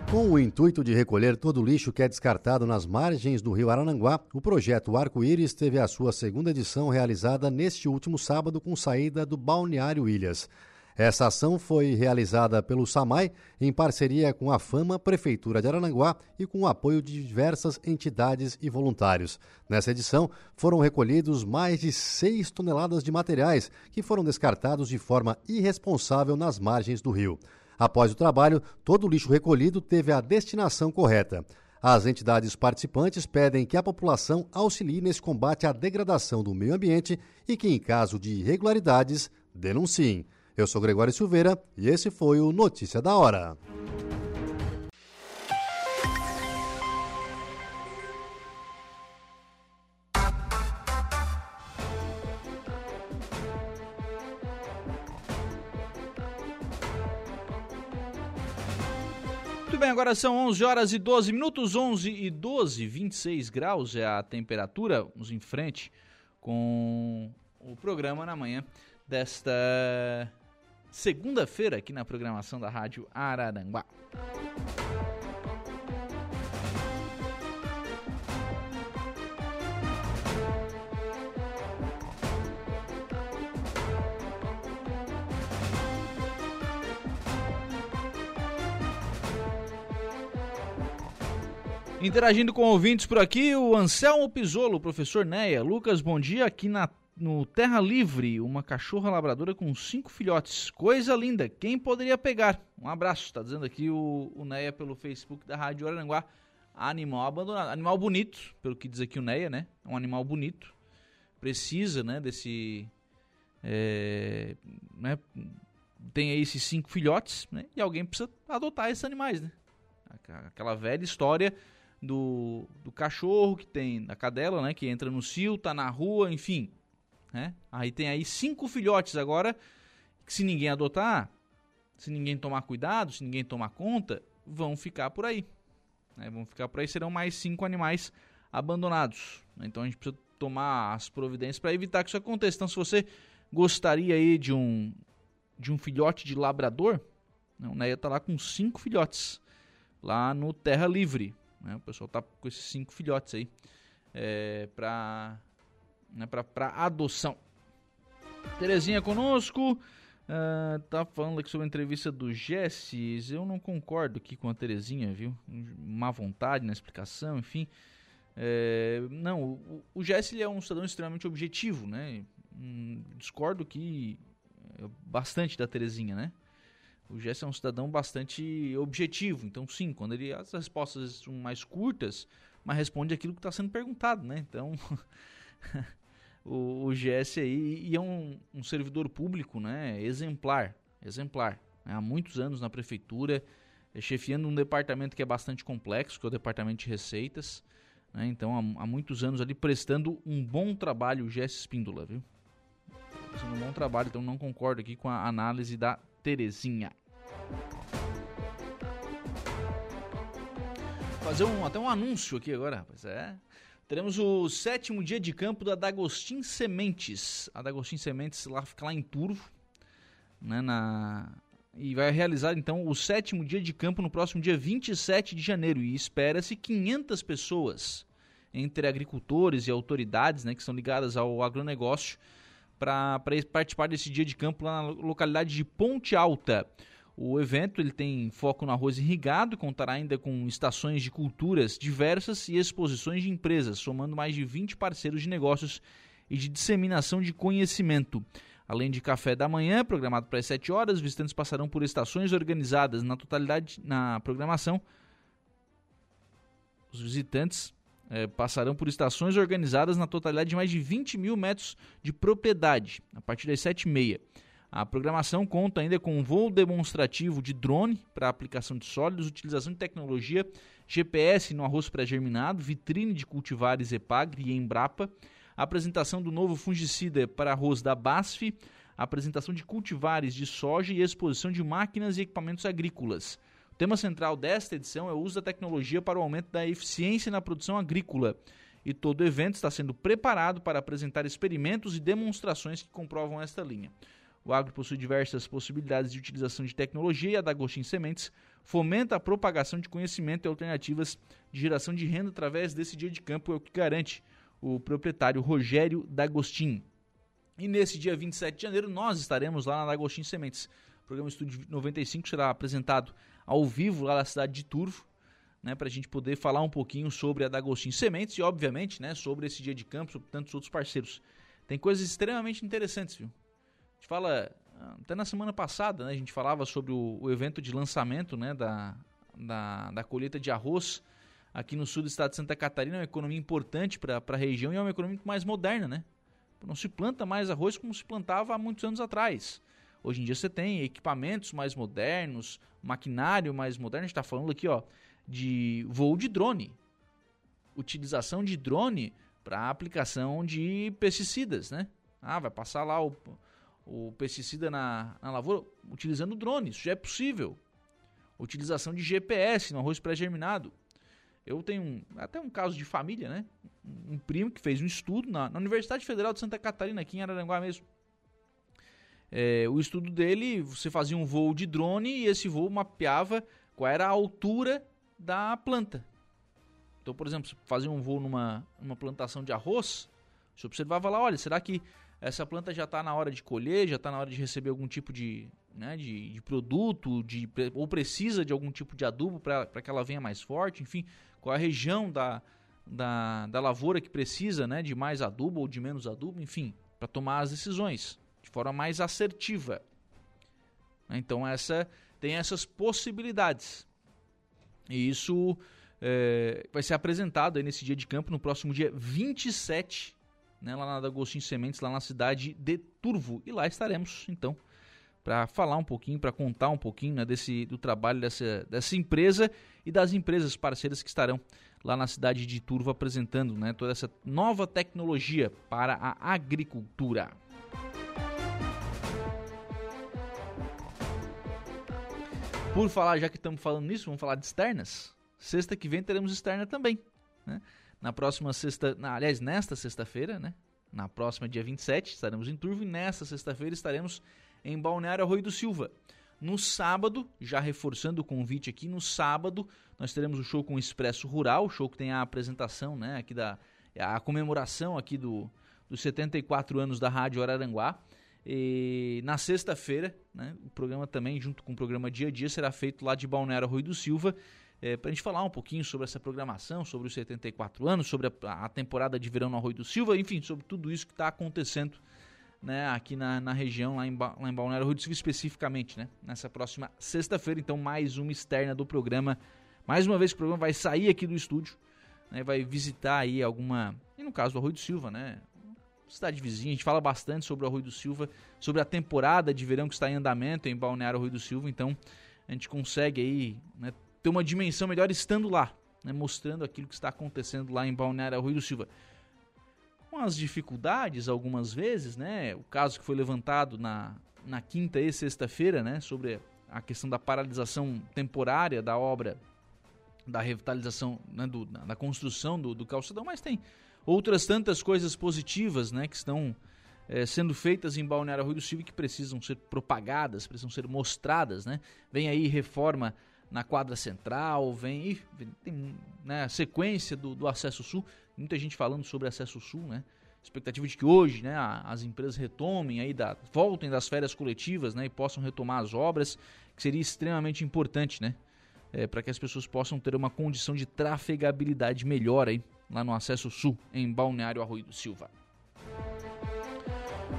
Com o intuito de recolher todo o lixo que é descartado nas margens do rio Arananguá, o projeto Arco-Íris teve a sua segunda edição realizada neste último sábado com saída do Balneário Ilhas. Essa ação foi realizada pelo SAMAI em parceria com a FAMA, Prefeitura de Arananguá e com o apoio de diversas entidades e voluntários. Nessa edição, foram recolhidos mais de 6 toneladas de materiais que foram descartados de forma irresponsável nas margens do rio. Após o trabalho, todo o lixo recolhido teve a destinação correta. As entidades participantes pedem que a população auxilie nesse combate à degradação do meio ambiente e que, em caso de irregularidades, denunciem. Eu sou Gregório Silveira e esse foi o Notícia da Hora. Agora são 11 horas e 12 minutos, 11 e 12, 26 graus é a temperatura. Vamos em frente com o programa na manhã desta segunda-feira aqui na programação da Rádio Araranguá. Interagindo com ouvintes por aqui, o Anselmo Pisolo, professor Neia. Lucas, bom dia. Aqui na, no Terra Livre, uma cachorra labradora com cinco filhotes. Coisa linda. Quem poderia pegar? Um abraço. Está dizendo aqui o, o Neia pelo Facebook da Rádio Aranguá. Animal abandonado. Animal bonito, pelo que diz aqui o Neia, né? É um animal bonito. Precisa, né, desse... É, né, tem aí esses cinco filhotes, né? E alguém precisa adotar esses animais, né? Aquela velha história do, do cachorro que tem, da cadela, né? Que entra no cio, tá na rua, enfim. Né? Aí tem aí cinco filhotes agora, que se ninguém adotar, se ninguém tomar cuidado, se ninguém tomar conta, vão ficar por aí. Né? Vão ficar por aí, serão mais cinco animais abandonados. Então a gente precisa tomar as providências para evitar que isso aconteça. Então se você gostaria aí de um, de um filhote de labrador, né? o Neia tá lá com cinco filhotes, lá no Terra Livre. Né? O pessoal tá com esses cinco filhotes aí é, para né, para adoção. Terezinha conosco. Uh, tá falando aqui sobre a entrevista do Jesses. Eu não concordo aqui com a Terezinha, viu? Má vontade na explicação, enfim. É, não, o, o Jesse é um cidadão extremamente objetivo, né? Hum, discordo que é bastante da Terezinha, né? O Jesse é um cidadão bastante objetivo. Então, sim, quando ele as respostas são mais curtas, mas responde aquilo que está sendo perguntado, né? Então, o, o aí e é um, um, servidor público, né? Exemplar, exemplar. Né? Há muitos anos na prefeitura, é, chefiando um departamento que é bastante complexo, que é o departamento de receitas. Né? Então, há, há, muitos anos ali prestando um bom trabalho, o Jesse Espíndola, viu? Fazendo um bom trabalho, então não concordo aqui com a análise da Terezinha. Fazer um, até um anúncio aqui agora, rapaz. É. Teremos o sétimo dia de campo da Dagostin Sementes. A Dagostin Sementes lá fica lá em Turvo, né, na e vai realizar então o sétimo dia de campo no próximo dia 27 de janeiro e espera-se 500 pessoas entre agricultores e autoridades, né, que são ligadas ao agronegócio para participar desse dia de campo lá na localidade de Ponte Alta. O evento ele tem foco no arroz irrigado, contará ainda com estações de culturas diversas e exposições de empresas, somando mais de 20 parceiros de negócios e de disseminação de conhecimento. Além de café da manhã, programado para as 7 horas, visitantes passarão por estações organizadas na totalidade na programação. Os visitantes é, passarão por estações organizadas na totalidade de mais de 20 mil metros de propriedade, a partir das 7h30. A programação conta ainda com um voo demonstrativo de drone para aplicação de sólidos, utilização de tecnologia GPS no arroz pré-germinado, vitrine de cultivares Epagre e Embrapa, apresentação do novo fungicida para arroz da BASF, apresentação de cultivares de soja e exposição de máquinas e equipamentos agrícolas. O tema central desta edição é o uso da tecnologia para o aumento da eficiência na produção agrícola. E todo o evento está sendo preparado para apresentar experimentos e demonstrações que comprovam esta linha. O agro possui diversas possibilidades de utilização de tecnologia e a Dagostin Sementes fomenta a propagação de conhecimento e alternativas de geração de renda através desse dia de campo, é o que garante o proprietário Rogério Dagostin. E nesse dia 27 de janeiro nós estaremos lá na Dagostin Sementes. O programa Estúdio 95 será apresentado ao vivo lá na cidade de Turvo, né, para a gente poder falar um pouquinho sobre a Dagostin Sementes e, obviamente, né, sobre esse dia de campo, sobre tantos outros parceiros. Tem coisas extremamente interessantes, viu? A gente fala, até na semana passada, né, a gente falava sobre o, o evento de lançamento né, da, da, da colheita de arroz aqui no sul do estado de Santa Catarina, é uma economia importante para a região e é uma economia mais moderna, né? Não se planta mais arroz como se plantava há muitos anos atrás. Hoje em dia você tem equipamentos mais modernos, maquinário mais moderno. A gente está falando aqui ó, de voo de drone. Utilização de drone para aplicação de pesticidas, né? Ah, vai passar lá o, o pesticida na, na lavoura utilizando drone. Isso já é possível. Utilização de GPS no arroz pré-germinado. Eu tenho um, até um caso de família, né? Um primo que fez um estudo na, na Universidade Federal de Santa Catarina, aqui em Araranguá mesmo. É, o estudo dele, você fazia um voo de drone e esse voo mapeava qual era a altura da planta. Então, por exemplo, você fazia um voo numa, numa plantação de arroz, você observava lá, olha, será que essa planta já está na hora de colher, já está na hora de receber algum tipo de, né, de, de produto, de, ou precisa de algum tipo de adubo para que ela venha mais forte, enfim, qual a região da, da, da lavoura que precisa né, de mais adubo ou de menos adubo, enfim, para tomar as decisões de forma mais assertiva. Então essa tem essas possibilidades. E isso é, vai ser apresentado nesse dia de campo no próximo dia 27, né, lá na Agostinho Sementes, lá na cidade de Turvo. E lá estaremos, então, para falar um pouquinho, para contar um pouquinho né, desse, do trabalho dessa, dessa empresa e das empresas parceiras que estarão lá na cidade de Turvo apresentando né, toda essa nova tecnologia para a agricultura. Por falar, já que estamos falando nisso, vamos falar de externas. Sexta que vem teremos externa também. Né? Na próxima sexta, na, aliás, nesta sexta-feira, né? Na próxima, dia 27, estaremos em Turvo e nesta sexta-feira estaremos em Balneário Arroio do Silva. No sábado, já reforçando o convite aqui, no sábado nós teremos o show com o Expresso Rural, o show que tem a apresentação, né, aqui da a comemoração aqui do dos 74 anos da Rádio Araranguá. E na sexta-feira, né, o programa também, junto com o programa Dia a Dia, será feito lá de Balneário Arroio do Silva, é, para a gente falar um pouquinho sobre essa programação, sobre os 74 anos, sobre a, a temporada de verão no Arroio do Silva, enfim, sobre tudo isso que está acontecendo né, aqui na, na região, lá em, lá em Balneário Rio do Silva especificamente, né, nessa próxima sexta-feira. Então, mais uma externa do programa. Mais uma vez o programa vai sair aqui do estúdio, né, vai visitar aí alguma, e no caso do Arroio do Silva, né, cidade vizinha. A gente fala bastante sobre o Arroio do Silva, sobre a temporada de verão que está em andamento em Balneário Arroio do Silva. Então, a gente consegue aí né, ter uma dimensão melhor estando lá, né, mostrando aquilo que está acontecendo lá em Balneário Arroio do Silva com as dificuldades algumas vezes, né? O caso que foi levantado na, na quinta e sexta-feira, né? Sobre a questão da paralisação temporária da obra, da revitalização, né? do, da construção do, do calçadão, mas tem outras tantas coisas positivas, né? Que estão é, sendo feitas em Balneário Rui do Silva que precisam ser propagadas, precisam ser mostradas, né? Vem aí reforma na quadra central, vem, vem tem né, sequência do, do acesso sul, muita gente falando sobre acesso sul, né? Expectativa de que hoje, né, as empresas retomem aí da voltem das férias coletivas, né, e possam retomar as obras, que seria extremamente importante, né? É, para que as pessoas possam ter uma condição de trafegabilidade melhor aí lá no acesso sul em Balneário Arroio do Silva.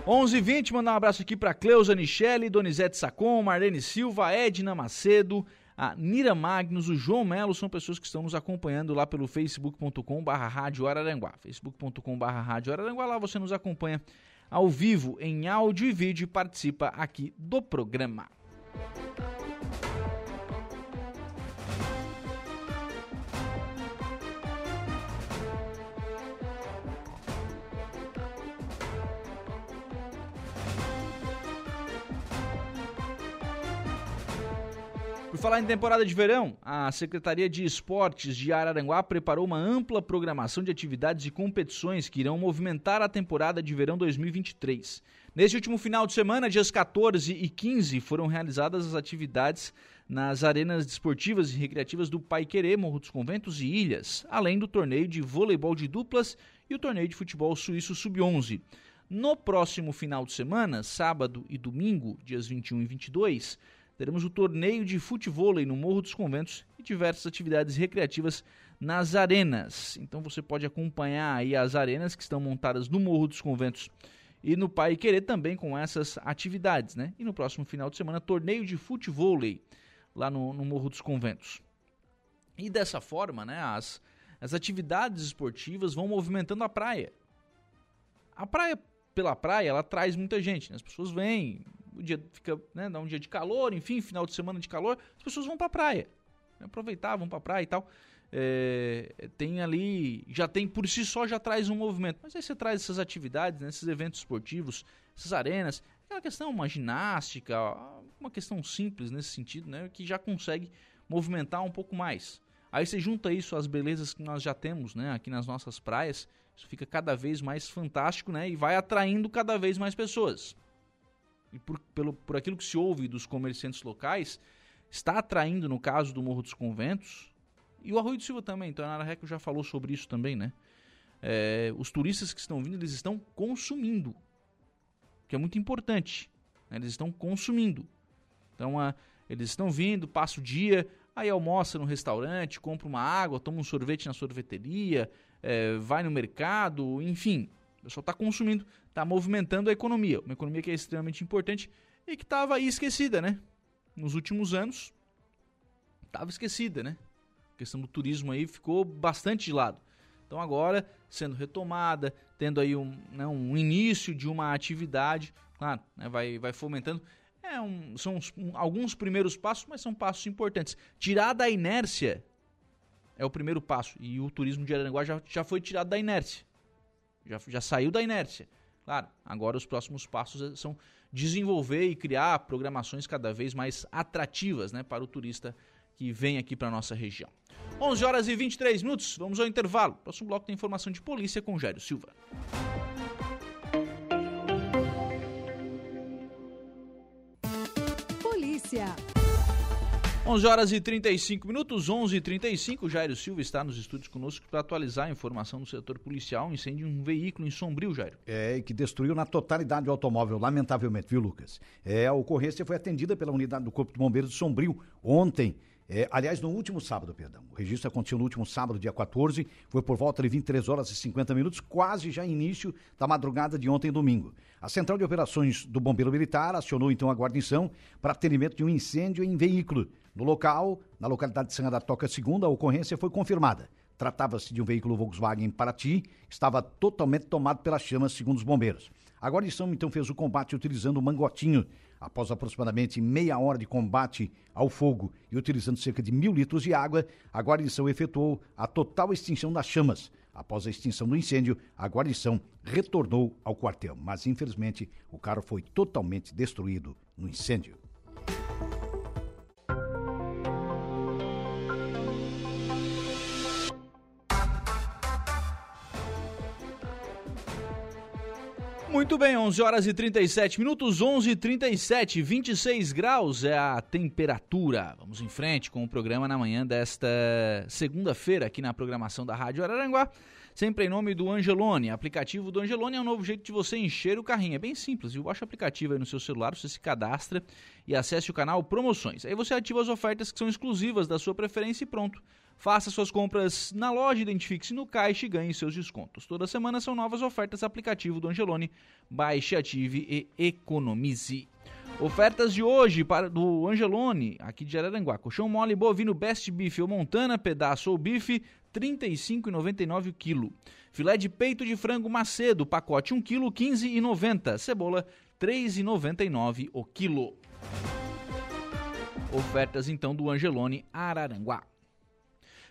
11:20 mandar um abraço aqui para Cleusa Nichelle, Donizete Sacon, Marlene Silva, Edna Macedo, a Nira Magnus, o João Melo, são pessoas que estão nos acompanhando lá pelo facebook.com barra Rádio Araranguá. facebook.com barra Rádio Araranguá, lá você nos acompanha ao vivo em áudio e vídeo e participa aqui do programa. Por falar em temporada de verão, a Secretaria de Esportes de Araranguá preparou uma ampla programação de atividades e competições que irão movimentar a temporada de verão 2023. Neste último final de semana, dias 14 e 15, foram realizadas as atividades nas arenas desportivas e recreativas do Pai Querer, Morro dos Conventos e Ilhas, além do torneio de voleibol de duplas e o torneio de futebol suíço sub-11. No próximo final de semana, sábado e domingo, dias 21 e 22, teremos o torneio de futebol no Morro dos Conventos e diversas atividades recreativas nas arenas. Então você pode acompanhar aí as arenas que estão montadas no Morro dos Conventos e no Pai Querer também com essas atividades, né? E no próximo final de semana, torneio de futebol lá no, no Morro dos Conventos. E dessa forma, né, as, as atividades esportivas vão movimentando a praia. A praia, pela praia, ela traz muita gente, né? As pessoas vêm, o dia fica, né, dá um dia de calor, enfim, final de semana de calor, as pessoas vão pra praia. Aproveitar, vão pra praia e tal. É, tem ali, já tem por si só já traz um movimento. Mas aí você traz essas atividades, né, esses eventos esportivos, essas arenas, é uma questão, uma ginástica, uma questão simples nesse sentido, né, que já consegue movimentar um pouco mais. Aí você junta isso às belezas que nós já temos, né, aqui nas nossas praias, isso fica cada vez mais fantástico, né, e vai atraindo cada vez mais pessoas e por, pelo, por aquilo que se ouve dos comerciantes locais, está atraindo, no caso do Morro dos Conventos, e o Arroio do Silva também, então a Nara Reco já falou sobre isso também, né? É, os turistas que estão vindo, eles estão consumindo, que é muito importante, né? eles estão consumindo. Então, a, eles estão vindo, passa o dia, aí almoça no restaurante, compra uma água, toma um sorvete na sorveteria, é, vai no mercado, enfim, o pessoal está consumindo, está movimentando a economia. Uma economia que é extremamente importante e que estava aí esquecida, né? Nos últimos anos, estava esquecida, né? A questão do turismo aí ficou bastante de lado. Então agora, sendo retomada, tendo aí um, né, um início de uma atividade, claro, né, vai, vai fomentando. É um, são uns, um, alguns primeiros passos, mas são passos importantes. Tirar da inércia é o primeiro passo. E o turismo de Araranguá já, já foi tirado da inércia já, já saiu da inércia. Claro, agora os próximos passos eh, são desenvolver e criar programações cada vez mais atrativas né, para o turista que vem aqui para a nossa região. 11 horas e 23 minutos, vamos ao intervalo. Próximo bloco tem informação de polícia com Jairo Silva. 11 horas e 35 minutos, 11 e 35 Jairo Silva está nos estúdios conosco para atualizar a informação do setor policial. Um incêndio em um veículo em Sombrio, Jairo. É, que destruiu na totalidade o automóvel, lamentavelmente, viu, Lucas? É, a ocorrência foi atendida pela unidade do Corpo de Bombeiros de Sombrio ontem. É, aliás, no último sábado, perdão. O registro aconteceu no último sábado, dia 14, foi por volta de 23 horas e 50 minutos, quase já início da madrugada de ontem, domingo. A Central de Operações do Bombeiro Militar acionou então a guarnição para atendimento de um incêndio em veículo. No local, na localidade de Sanga da Toca II, a ocorrência foi confirmada. Tratava-se de um veículo Volkswagen Paraty, estava totalmente tomado pelas chamas, segundo os bombeiros. A guarnição então fez o combate utilizando o mangotinho. Após aproximadamente meia hora de combate ao fogo e utilizando cerca de mil litros de água, a guarnição efetuou a total extinção das chamas. Após a extinção do incêndio, a guarnição retornou ao quartel, mas infelizmente o carro foi totalmente destruído no incêndio. Muito bem, 11 horas e 37 minutos, 11 e 37, 26 graus é a temperatura. Vamos em frente com o programa na manhã desta segunda-feira aqui na programação da Rádio Araranguá. Sempre em nome do Angelone. Aplicativo do Angelone é um novo jeito de você encher o carrinho. É bem simples, viu? Baixa o aplicativo aí no seu celular, você se cadastra e acesse o canal Promoções. Aí você ativa as ofertas que são exclusivas da sua preferência e pronto. Faça suas compras na loja, identifique-se no caixa e ganhe seus descontos. Toda semana são novas ofertas aplicativo do Angelone. Baixe, ative e economize. Ofertas de hoje para do Angelone, aqui de Araranguá. Colchão mole bovino Best Beef ou Montana, pedaço ou bife, R$ 35,99 o quilo. Filé de peito de frango Macedo, pacote 1 quilo, R$ 15,90. Cebola, R$ 3,99 o quilo. Ofertas então do Angelone Araranguá.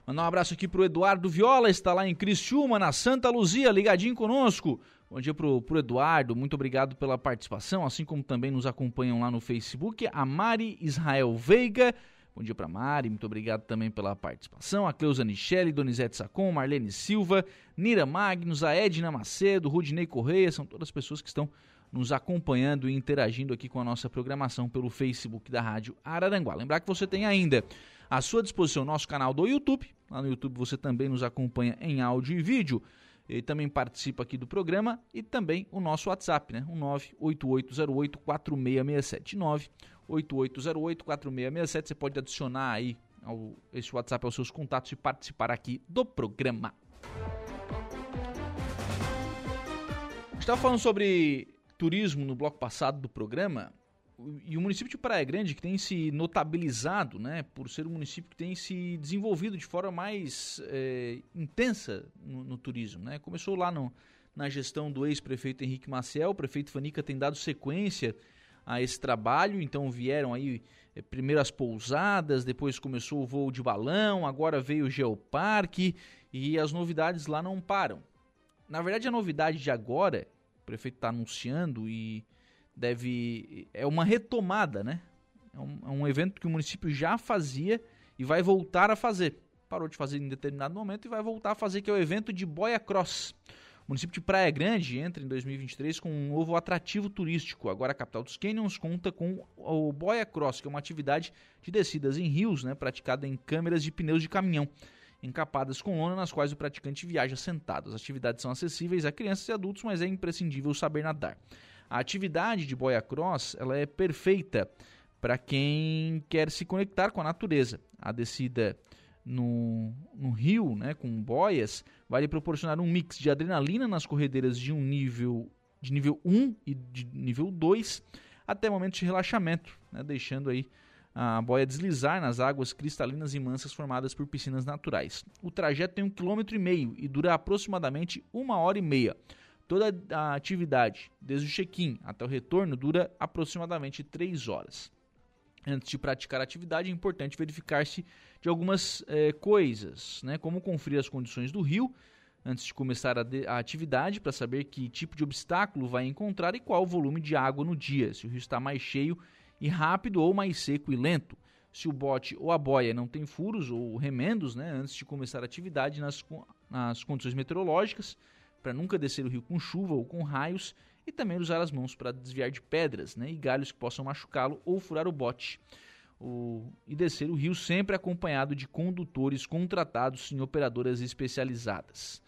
Mandar um abraço aqui pro Eduardo Viola, está lá em Criciúma, na Santa Luzia, ligadinho conosco. Bom dia pro, pro Eduardo, muito obrigado pela participação, assim como também nos acompanham lá no Facebook, a Mari Israel Veiga. Bom dia para Mari, muito obrigado também pela participação. A Cleusa Nichelle, Donizete Sacon, Marlene Silva, Nira Magnus, a Edna Macedo, Rudinei Correia, são todas pessoas que estão nos acompanhando e interagindo aqui com a nossa programação pelo Facebook da Rádio Araranguá. Lembrar que você tem ainda à sua disposição nosso canal do YouTube. Lá no YouTube você também nos acompanha em áudio e vídeo. E também participa aqui do programa e também o nosso WhatsApp, né? O 98808-4667. 98808-4667. Você pode adicionar aí ao, esse WhatsApp aos seus contatos e participar aqui do programa. Estava falando sobre turismo no bloco passado do programa e o município de Praia Grande, que tem se notabilizado, né, por ser um município que tem se desenvolvido de forma mais é, intensa no, no, turismo, né? Começou lá no, na gestão do ex-prefeito Henrique Maciel, o prefeito Fanica tem dado sequência a esse trabalho, então vieram aí é, primeiro as pousadas, depois começou o voo de balão, agora veio o geoparque e as novidades lá não param. Na verdade, a novidade de agora, o prefeito está anunciando e deve. É uma retomada, né? É um, é um evento que o município já fazia e vai voltar a fazer. Parou de fazer em determinado momento e vai voltar a fazer, que é o evento de Boia Cross. O município de Praia Grande entra em 2023 com um novo atrativo turístico. Agora a capital dos Canyons conta com o Boia Cross, que é uma atividade de descidas em rios, né, praticada em câmeras de pneus de caminhão, encapadas com lona nas quais o praticante viaja sentado. As atividades são acessíveis a crianças e adultos, mas é imprescindível saber nadar. A atividade de boia cross ela é perfeita para quem quer se conectar com a natureza. A descida no, no rio, né, com boias, vai lhe proporcionar um mix de adrenalina nas corredeiras de um nível de nível 1 e de nível 2 até momentos de relaxamento, né, deixando aí a boia deslizar nas águas cristalinas e mansas formadas por piscinas naturais. O trajeto tem um quilômetro e meio e dura aproximadamente uma hora e meia. Toda a atividade, desde o check-in até o retorno, dura aproximadamente 3 horas. Antes de praticar a atividade, é importante verificar-se de algumas é, coisas, né? como conferir as condições do rio antes de começar a, de, a atividade, para saber que tipo de obstáculo vai encontrar e qual o volume de água no dia, se o rio está mais cheio e rápido ou mais seco e lento. Se o bote ou a boia não tem furos ou remendos né, antes de começar a atividade nas, nas condições meteorológicas, para nunca descer o rio com chuva ou com raios e também usar as mãos para desviar de pedras né, e galhos que possam machucá-lo ou furar o bote. O, e descer o rio sempre acompanhado de condutores contratados em operadoras especializadas.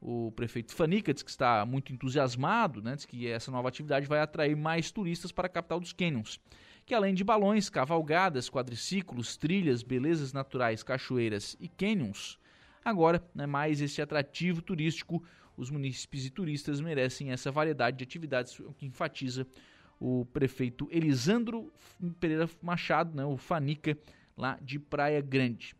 O prefeito Fanica diz que está muito entusiasmado, né, diz que essa nova atividade vai atrair mais turistas para a capital dos Canyons, que além de balões, cavalgadas, quadriciclos, trilhas, belezas naturais, cachoeiras e canyons, agora né, mais esse atrativo turístico os munícipes e turistas merecem essa variedade de atividades, o que enfatiza o prefeito Elisandro Pereira Machado, né, o Fanica, lá de Praia Grande.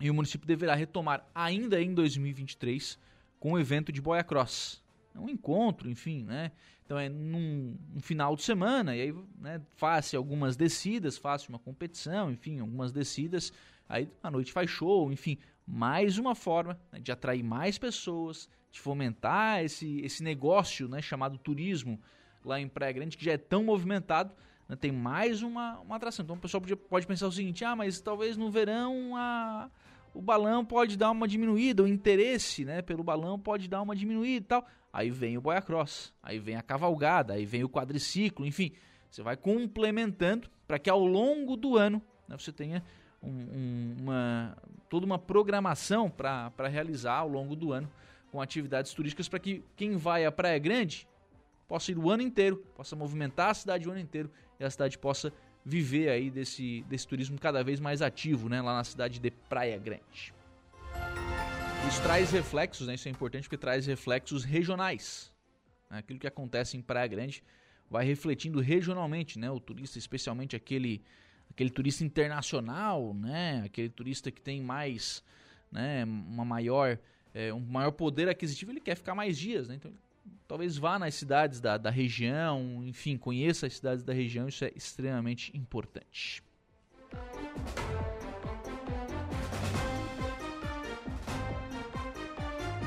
E o município deverá retomar ainda em 2023 com o evento de Boia Cross. É um encontro, enfim, né? Então é num, final de semana, e aí né, faz algumas descidas, faz uma competição, enfim, algumas descidas, aí à noite faz show, enfim, mais uma forma né, de atrair mais pessoas, de fomentar esse, esse negócio né, chamado turismo lá em Praia Grande, que já é tão movimentado, né, tem mais uma, uma atração. Então o pessoal pode, pode pensar o seguinte: ah, mas talvez no verão a, o balão pode dar uma diminuída, o interesse né, pelo balão pode dar uma diminuída e tal. Aí vem o boia cross, aí vem a cavalgada, aí vem o quadriciclo, enfim, você vai complementando para que ao longo do ano né, você tenha um, um, uma, toda uma programação para realizar ao longo do ano com atividades turísticas para que quem vai à Praia Grande possa ir o ano inteiro, possa movimentar a cidade o ano inteiro e a cidade possa viver aí desse, desse turismo cada vez mais ativo, né, lá na cidade de Praia Grande. Isso traz reflexos, né, isso é importante porque traz reflexos regionais. Né, aquilo que acontece em Praia Grande vai refletindo regionalmente, né, o turista, especialmente aquele aquele turista internacional, né, aquele turista que tem mais né, uma maior, é, um maior poder aquisitivo, ele quer ficar mais dias, né? Então, talvez vá nas cidades da, da região, enfim, conheça as cidades da região, isso é extremamente importante.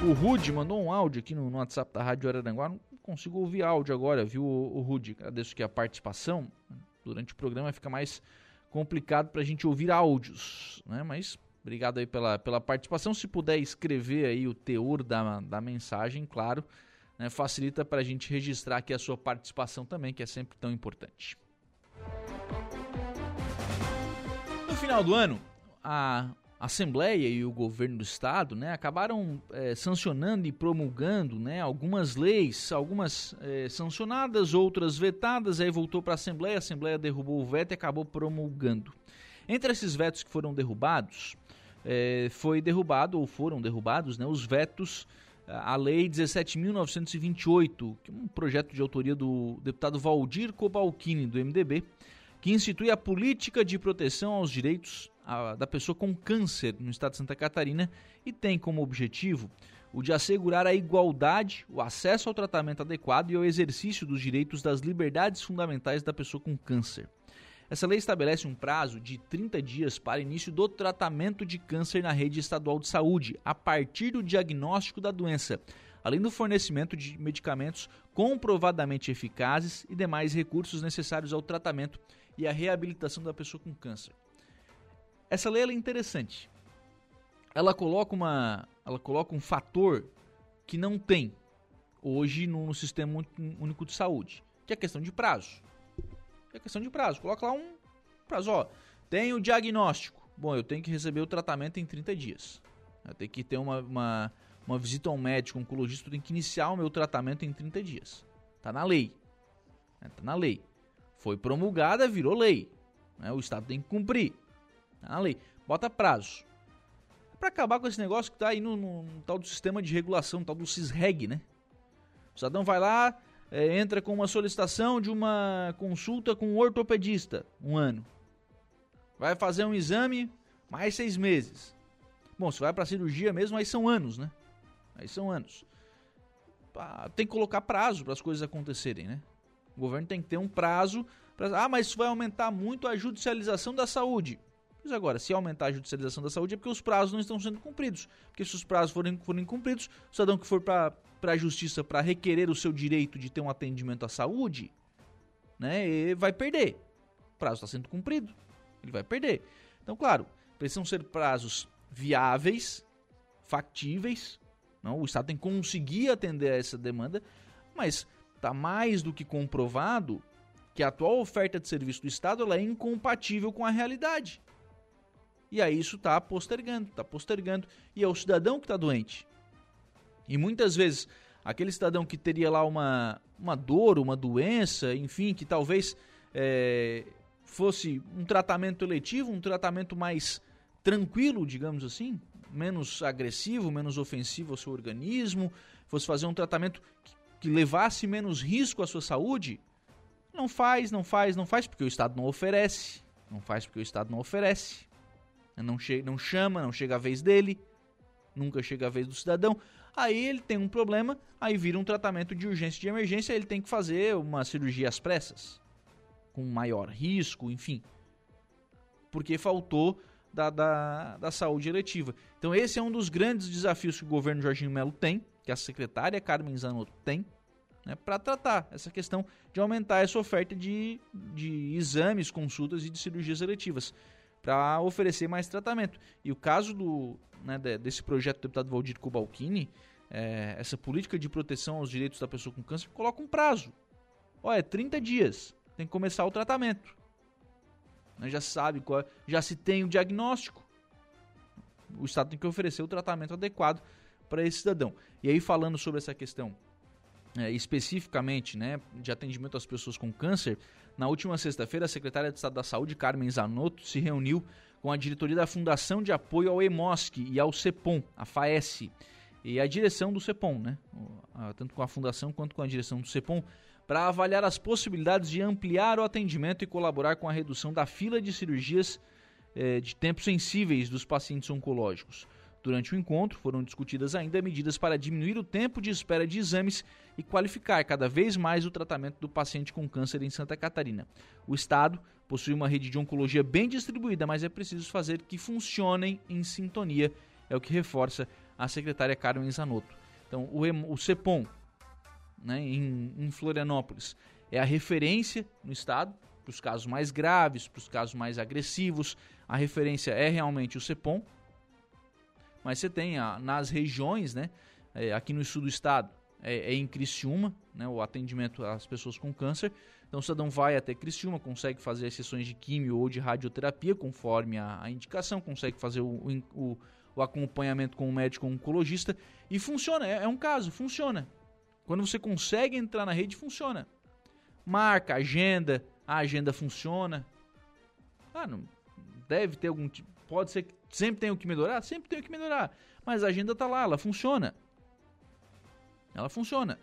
O Rude mandou um áudio aqui no, no WhatsApp da Rádio Araranguá. Não consigo ouvir áudio agora, viu, o, o Rude? Agradeço que a participação durante o programa fica mais complicado para a gente ouvir áudios, né? Mas obrigado aí pela, pela participação. Se puder escrever aí o teor da, da mensagem, claro, né? facilita para a gente registrar aqui a sua participação também, que é sempre tão importante. No final do ano, a Assembleia e o governo do estado né, acabaram é, sancionando e promulgando né, algumas leis, algumas é, sancionadas, outras vetadas, aí voltou para a Assembleia, a Assembleia derrubou o veto e acabou promulgando. Entre esses vetos que foram derrubados, é, foi derrubado ou foram derrubados né, os vetos à Lei 17.928, que é um projeto de autoria do deputado Valdir Cobalcini, do MDB, que institui a política de proteção aos direitos da pessoa com câncer no estado de Santa Catarina e tem como objetivo o de assegurar a igualdade, o acesso ao tratamento adequado e ao exercício dos direitos das liberdades fundamentais da pessoa com câncer. Essa lei estabelece um prazo de 30 dias para início do tratamento de câncer na rede estadual de saúde, a partir do diagnóstico da doença, além do fornecimento de medicamentos comprovadamente eficazes e demais recursos necessários ao tratamento e à reabilitação da pessoa com câncer. Essa lei é interessante. Ela coloca, uma, ela coloca um fator que não tem hoje no, no Sistema Único de Saúde, que é a questão de prazo. É questão de prazo. Coloca lá um prazo. Ó, tem o diagnóstico. Bom, eu tenho que receber o tratamento em 30 dias. Eu tenho que ter uma, uma, uma visita ao médico, oncologista, eu tenho que iniciar o meu tratamento em 30 dias. Tá na lei. É, tá na lei. Foi promulgada, virou lei. Né? O Estado tem que cumprir. Tá na lei. Bota prazo. É pra acabar com esse negócio que tá aí no, no, no tal do sistema de regulação, tal do CISREG, né? O cidadão vai lá, é, entra com uma solicitação de uma consulta com um ortopedista, um ano. Vai fazer um exame, mais seis meses. Bom, se vai para cirurgia mesmo, aí são anos, né? Aí são anos. Tem que colocar prazo para as coisas acontecerem, né? O governo tem que ter um prazo. Pra... Ah, mas isso vai aumentar muito a judicialização da saúde. Mas agora, se aumentar a judicialização da saúde é porque os prazos não estão sendo cumpridos. Porque se os prazos forem, forem cumpridos, o cidadão que for para para a justiça para requerer o seu direito de ter um atendimento à saúde, né, vai perder. O prazo está sendo cumprido, ele vai perder. Então, claro, precisam ser prazos viáveis, factíveis. Não, o Estado tem que conseguir atender a essa demanda, mas está mais do que comprovado que a atual oferta de serviço do Estado ela é incompatível com a realidade. E aí isso está postergando, está postergando. E é o cidadão que está doente. E muitas vezes, aquele cidadão que teria lá uma, uma dor, uma doença, enfim, que talvez é, fosse um tratamento eletivo, um tratamento mais tranquilo, digamos assim, menos agressivo, menos ofensivo ao seu organismo, fosse fazer um tratamento que, que levasse menos risco à sua saúde, não faz, não faz, não faz porque o Estado não oferece, não faz porque o Estado não oferece, não, che não chama, não chega a vez dele, nunca chega a vez do cidadão. Aí ele tem um problema, aí vira um tratamento de urgência de emergência, ele tem que fazer uma cirurgia às pressas, com maior risco, enfim. Porque faltou da, da, da saúde eletiva. Então esse é um dos grandes desafios que o governo Jorginho Melo tem, que a secretária Carmen Zanotto tem, né, para tratar essa questão de aumentar essa oferta de, de exames, consultas e de cirurgias eletivas para oferecer mais tratamento. E o caso do, né, desse projeto do deputado Valdir Cobalcini, é, essa política de proteção aos direitos da pessoa com câncer, coloca um prazo. Olha, é 30 dias, tem que começar o tratamento. Né, já sabe, qual, já se tem o diagnóstico. O Estado tem que oferecer o tratamento adequado para esse cidadão. E aí, falando sobre essa questão é, especificamente né, de atendimento às pessoas com câncer, na última sexta-feira, a secretária de Estado da Saúde, Carmen Zanotto, se reuniu com a diretoria da Fundação de Apoio ao EMOSC e ao CEPOM, a FAES, e a direção do CEPOM, né? tanto com a fundação quanto com a direção do CEPOM, para avaliar as possibilidades de ampliar o atendimento e colaborar com a redução da fila de cirurgias eh, de tempos sensíveis dos pacientes oncológicos. Durante o encontro, foram discutidas ainda medidas para diminuir o tempo de espera de exames e qualificar cada vez mais o tratamento do paciente com câncer em Santa Catarina. O Estado possui uma rede de oncologia bem distribuída, mas é preciso fazer que funcionem em sintonia, é o que reforça a secretária Carmen Zanotto. Então, o, o CEPOM, né, em, em Florianópolis, é a referência no Estado para os casos mais graves, para os casos mais agressivos. A referência é realmente o CEPOM, mas você tem a, nas regiões, né? É, aqui no sul do estado é, é, em Criciúma, né? O atendimento às pessoas com câncer. Então o cidadão vai até Criciúma, consegue fazer as sessões de químio ou de radioterapia, conforme a, a indicação, consegue fazer o, o, o, acompanhamento com o médico oncologista e funciona. É, é um caso, funciona. Quando você consegue entrar na rede, funciona. Marca, agenda, a agenda funciona. Ah, não, deve ter algum tipo. Pode ser que Sempre tem o que melhorar? Sempre tem o que melhorar. Mas a agenda está lá, ela funciona. Ela funciona.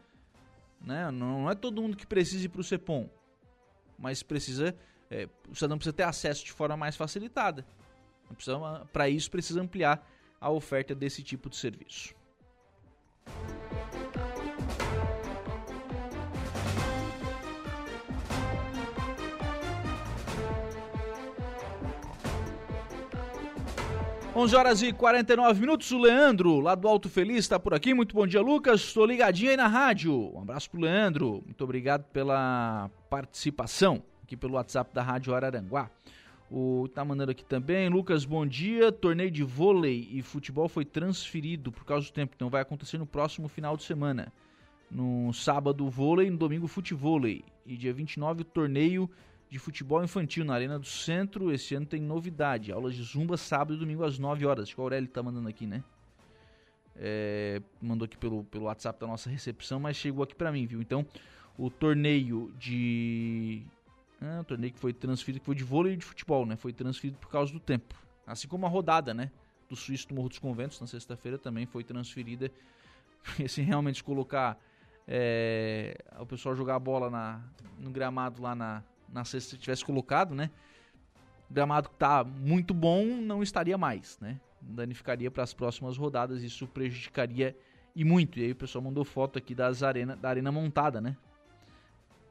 Né? Não é todo mundo que precisa ir para o CEPOM. Mas precisa. É, o cidadão precisa ter acesso de forma mais facilitada. Para isso, precisa ampliar a oferta desse tipo de serviço. 11 horas e 49 minutos. O Leandro, lá do Alto Feliz, está por aqui. Muito bom dia, Lucas. Estou ligadinho aí na rádio. Um abraço pro Leandro. Muito obrigado pela participação aqui pelo WhatsApp da Rádio Araranguá. O tá mandando aqui também. Lucas, bom dia. Torneio de vôlei e futebol foi transferido por causa do tempo. Então vai acontecer no próximo final de semana. No sábado, vôlei, no domingo, futevôlei. E dia 29, o torneio de futebol infantil na Arena do Centro. Esse ano tem novidade. Aulas de zumba sábado e domingo às 9 horas. Acho que o Aurélio tá mandando aqui, né? É, mandou aqui pelo, pelo WhatsApp da nossa recepção, mas chegou aqui para mim, viu? Então, o torneio de. Ah, o torneio que foi transferido, que foi de vôlei e de futebol, né? Foi transferido por causa do tempo. Assim como a rodada, né? Do Suíço do Morro dos Conventos, na sexta-feira, também foi transferida. E se realmente colocar é, o pessoal jogar a bola na, no gramado lá na, na sexta tivesse colocado, né? O gramado que tá muito bom não estaria mais, né? Danificaria para as próximas rodadas, isso prejudicaria e muito. E aí o pessoal mandou foto aqui das arena, da arena montada, né?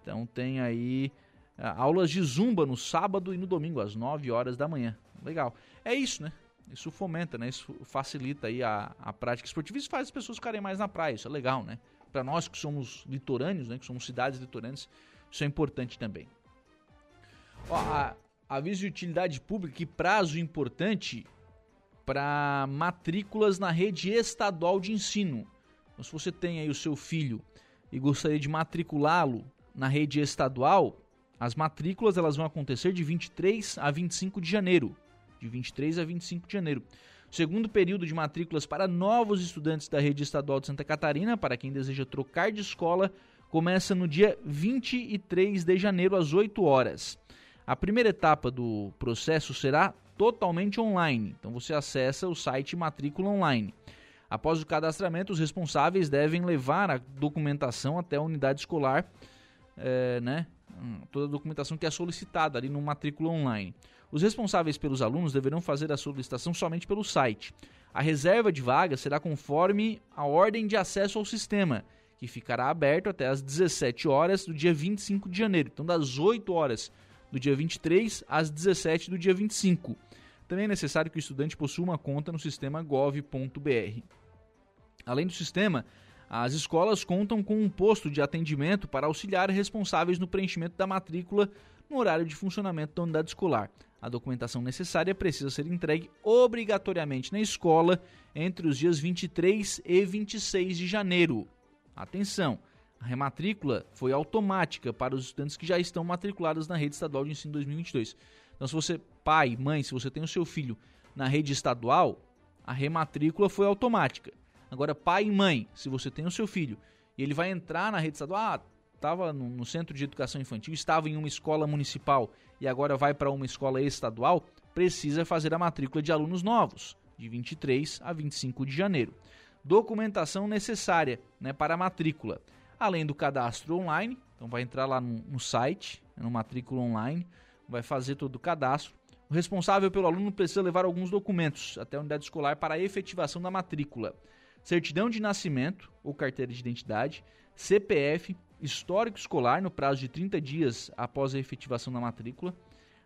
Então tem aí uh, aulas de zumba no sábado e no domingo às 9 horas da manhã. Legal. É isso, né? Isso fomenta, né? Isso facilita aí a, a prática esportiva. Isso faz as pessoas ficarem mais na praia. Isso é legal, né? Para nós que somos litorâneos, né? Que somos cidades litorâneas, isso é importante também. Ó, a, aviso de utilidade pública que prazo importante para matrículas na rede estadual de ensino. Então, se você tem aí o seu filho e gostaria de matriculá-lo na rede estadual, as matrículas elas vão acontecer de 23 a 25 de janeiro. De 23 a 25 de janeiro. Segundo período de matrículas para novos estudantes da rede estadual de Santa Catarina, para quem deseja trocar de escola, começa no dia 23 de janeiro às 8 horas. A primeira etapa do processo será totalmente online, então você acessa o site Matrícula Online. Após o cadastramento, os responsáveis devem levar a documentação até a unidade escolar, é, né? Toda a documentação que é solicitada ali no Matrícula Online. Os responsáveis pelos alunos deverão fazer a solicitação somente pelo site. A reserva de vagas será conforme a ordem de acesso ao sistema, que ficará aberto até às 17 horas do dia 25 de janeiro. Então, das 8 horas do dia 23 às 17 do dia 25. Também é necessário que o estudante possua uma conta no sistema gov.br. Além do sistema, as escolas contam com um posto de atendimento para auxiliar responsáveis no preenchimento da matrícula no horário de funcionamento da unidade escolar. A documentação necessária precisa ser entregue obrigatoriamente na escola entre os dias 23 e 26 de janeiro. Atenção! A rematrícula foi automática para os estudantes que já estão matriculados na rede estadual de ensino 2022. Então, se você, pai, mãe, se você tem o seu filho na rede estadual, a rematrícula foi automática. Agora, pai e mãe, se você tem o seu filho e ele vai entrar na rede estadual, ah, estava no, no centro de educação infantil, estava em uma escola municipal e agora vai para uma escola estadual, precisa fazer a matrícula de alunos novos, de 23 a 25 de janeiro. Documentação necessária né, para a matrícula além do cadastro online. Então vai entrar lá no, no site, no matrícula online, vai fazer todo o cadastro. O responsável pelo aluno precisa levar alguns documentos até a unidade escolar para a efetivação da matrícula: certidão de nascimento ou carteira de identidade, CPF, histórico escolar no prazo de 30 dias após a efetivação da matrícula,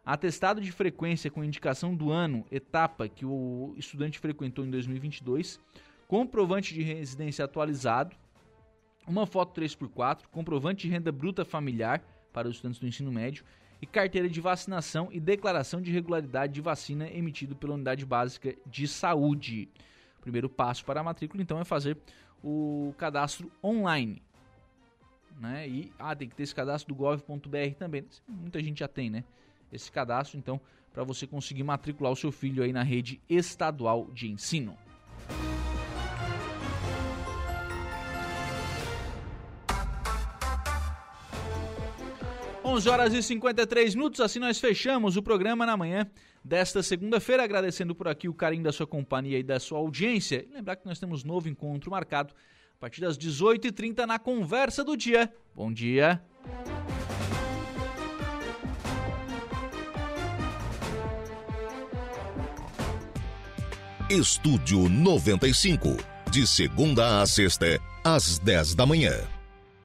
atestado de frequência com indicação do ano, etapa que o estudante frequentou em 2022, comprovante de residência atualizado, uma foto 3x4, comprovante de renda bruta familiar para os estudantes do ensino médio e carteira de vacinação e declaração de regularidade de vacina emitido pela Unidade Básica de Saúde. O primeiro passo para a matrícula, então, é fazer o cadastro online. Né? E ah, tem que ter esse cadastro do gov.br também. Muita gente já tem, né? Esse cadastro, então, para você conseguir matricular o seu filho aí na rede estadual de ensino. 11 horas e 53 minutos, assim nós fechamos o programa na manhã desta segunda-feira, agradecendo por aqui o carinho da sua companhia e da sua audiência. Lembrar que nós temos novo encontro marcado a partir das 18h30 na Conversa do Dia. Bom dia! Estúdio 95, de segunda a sexta, às 10 da manhã.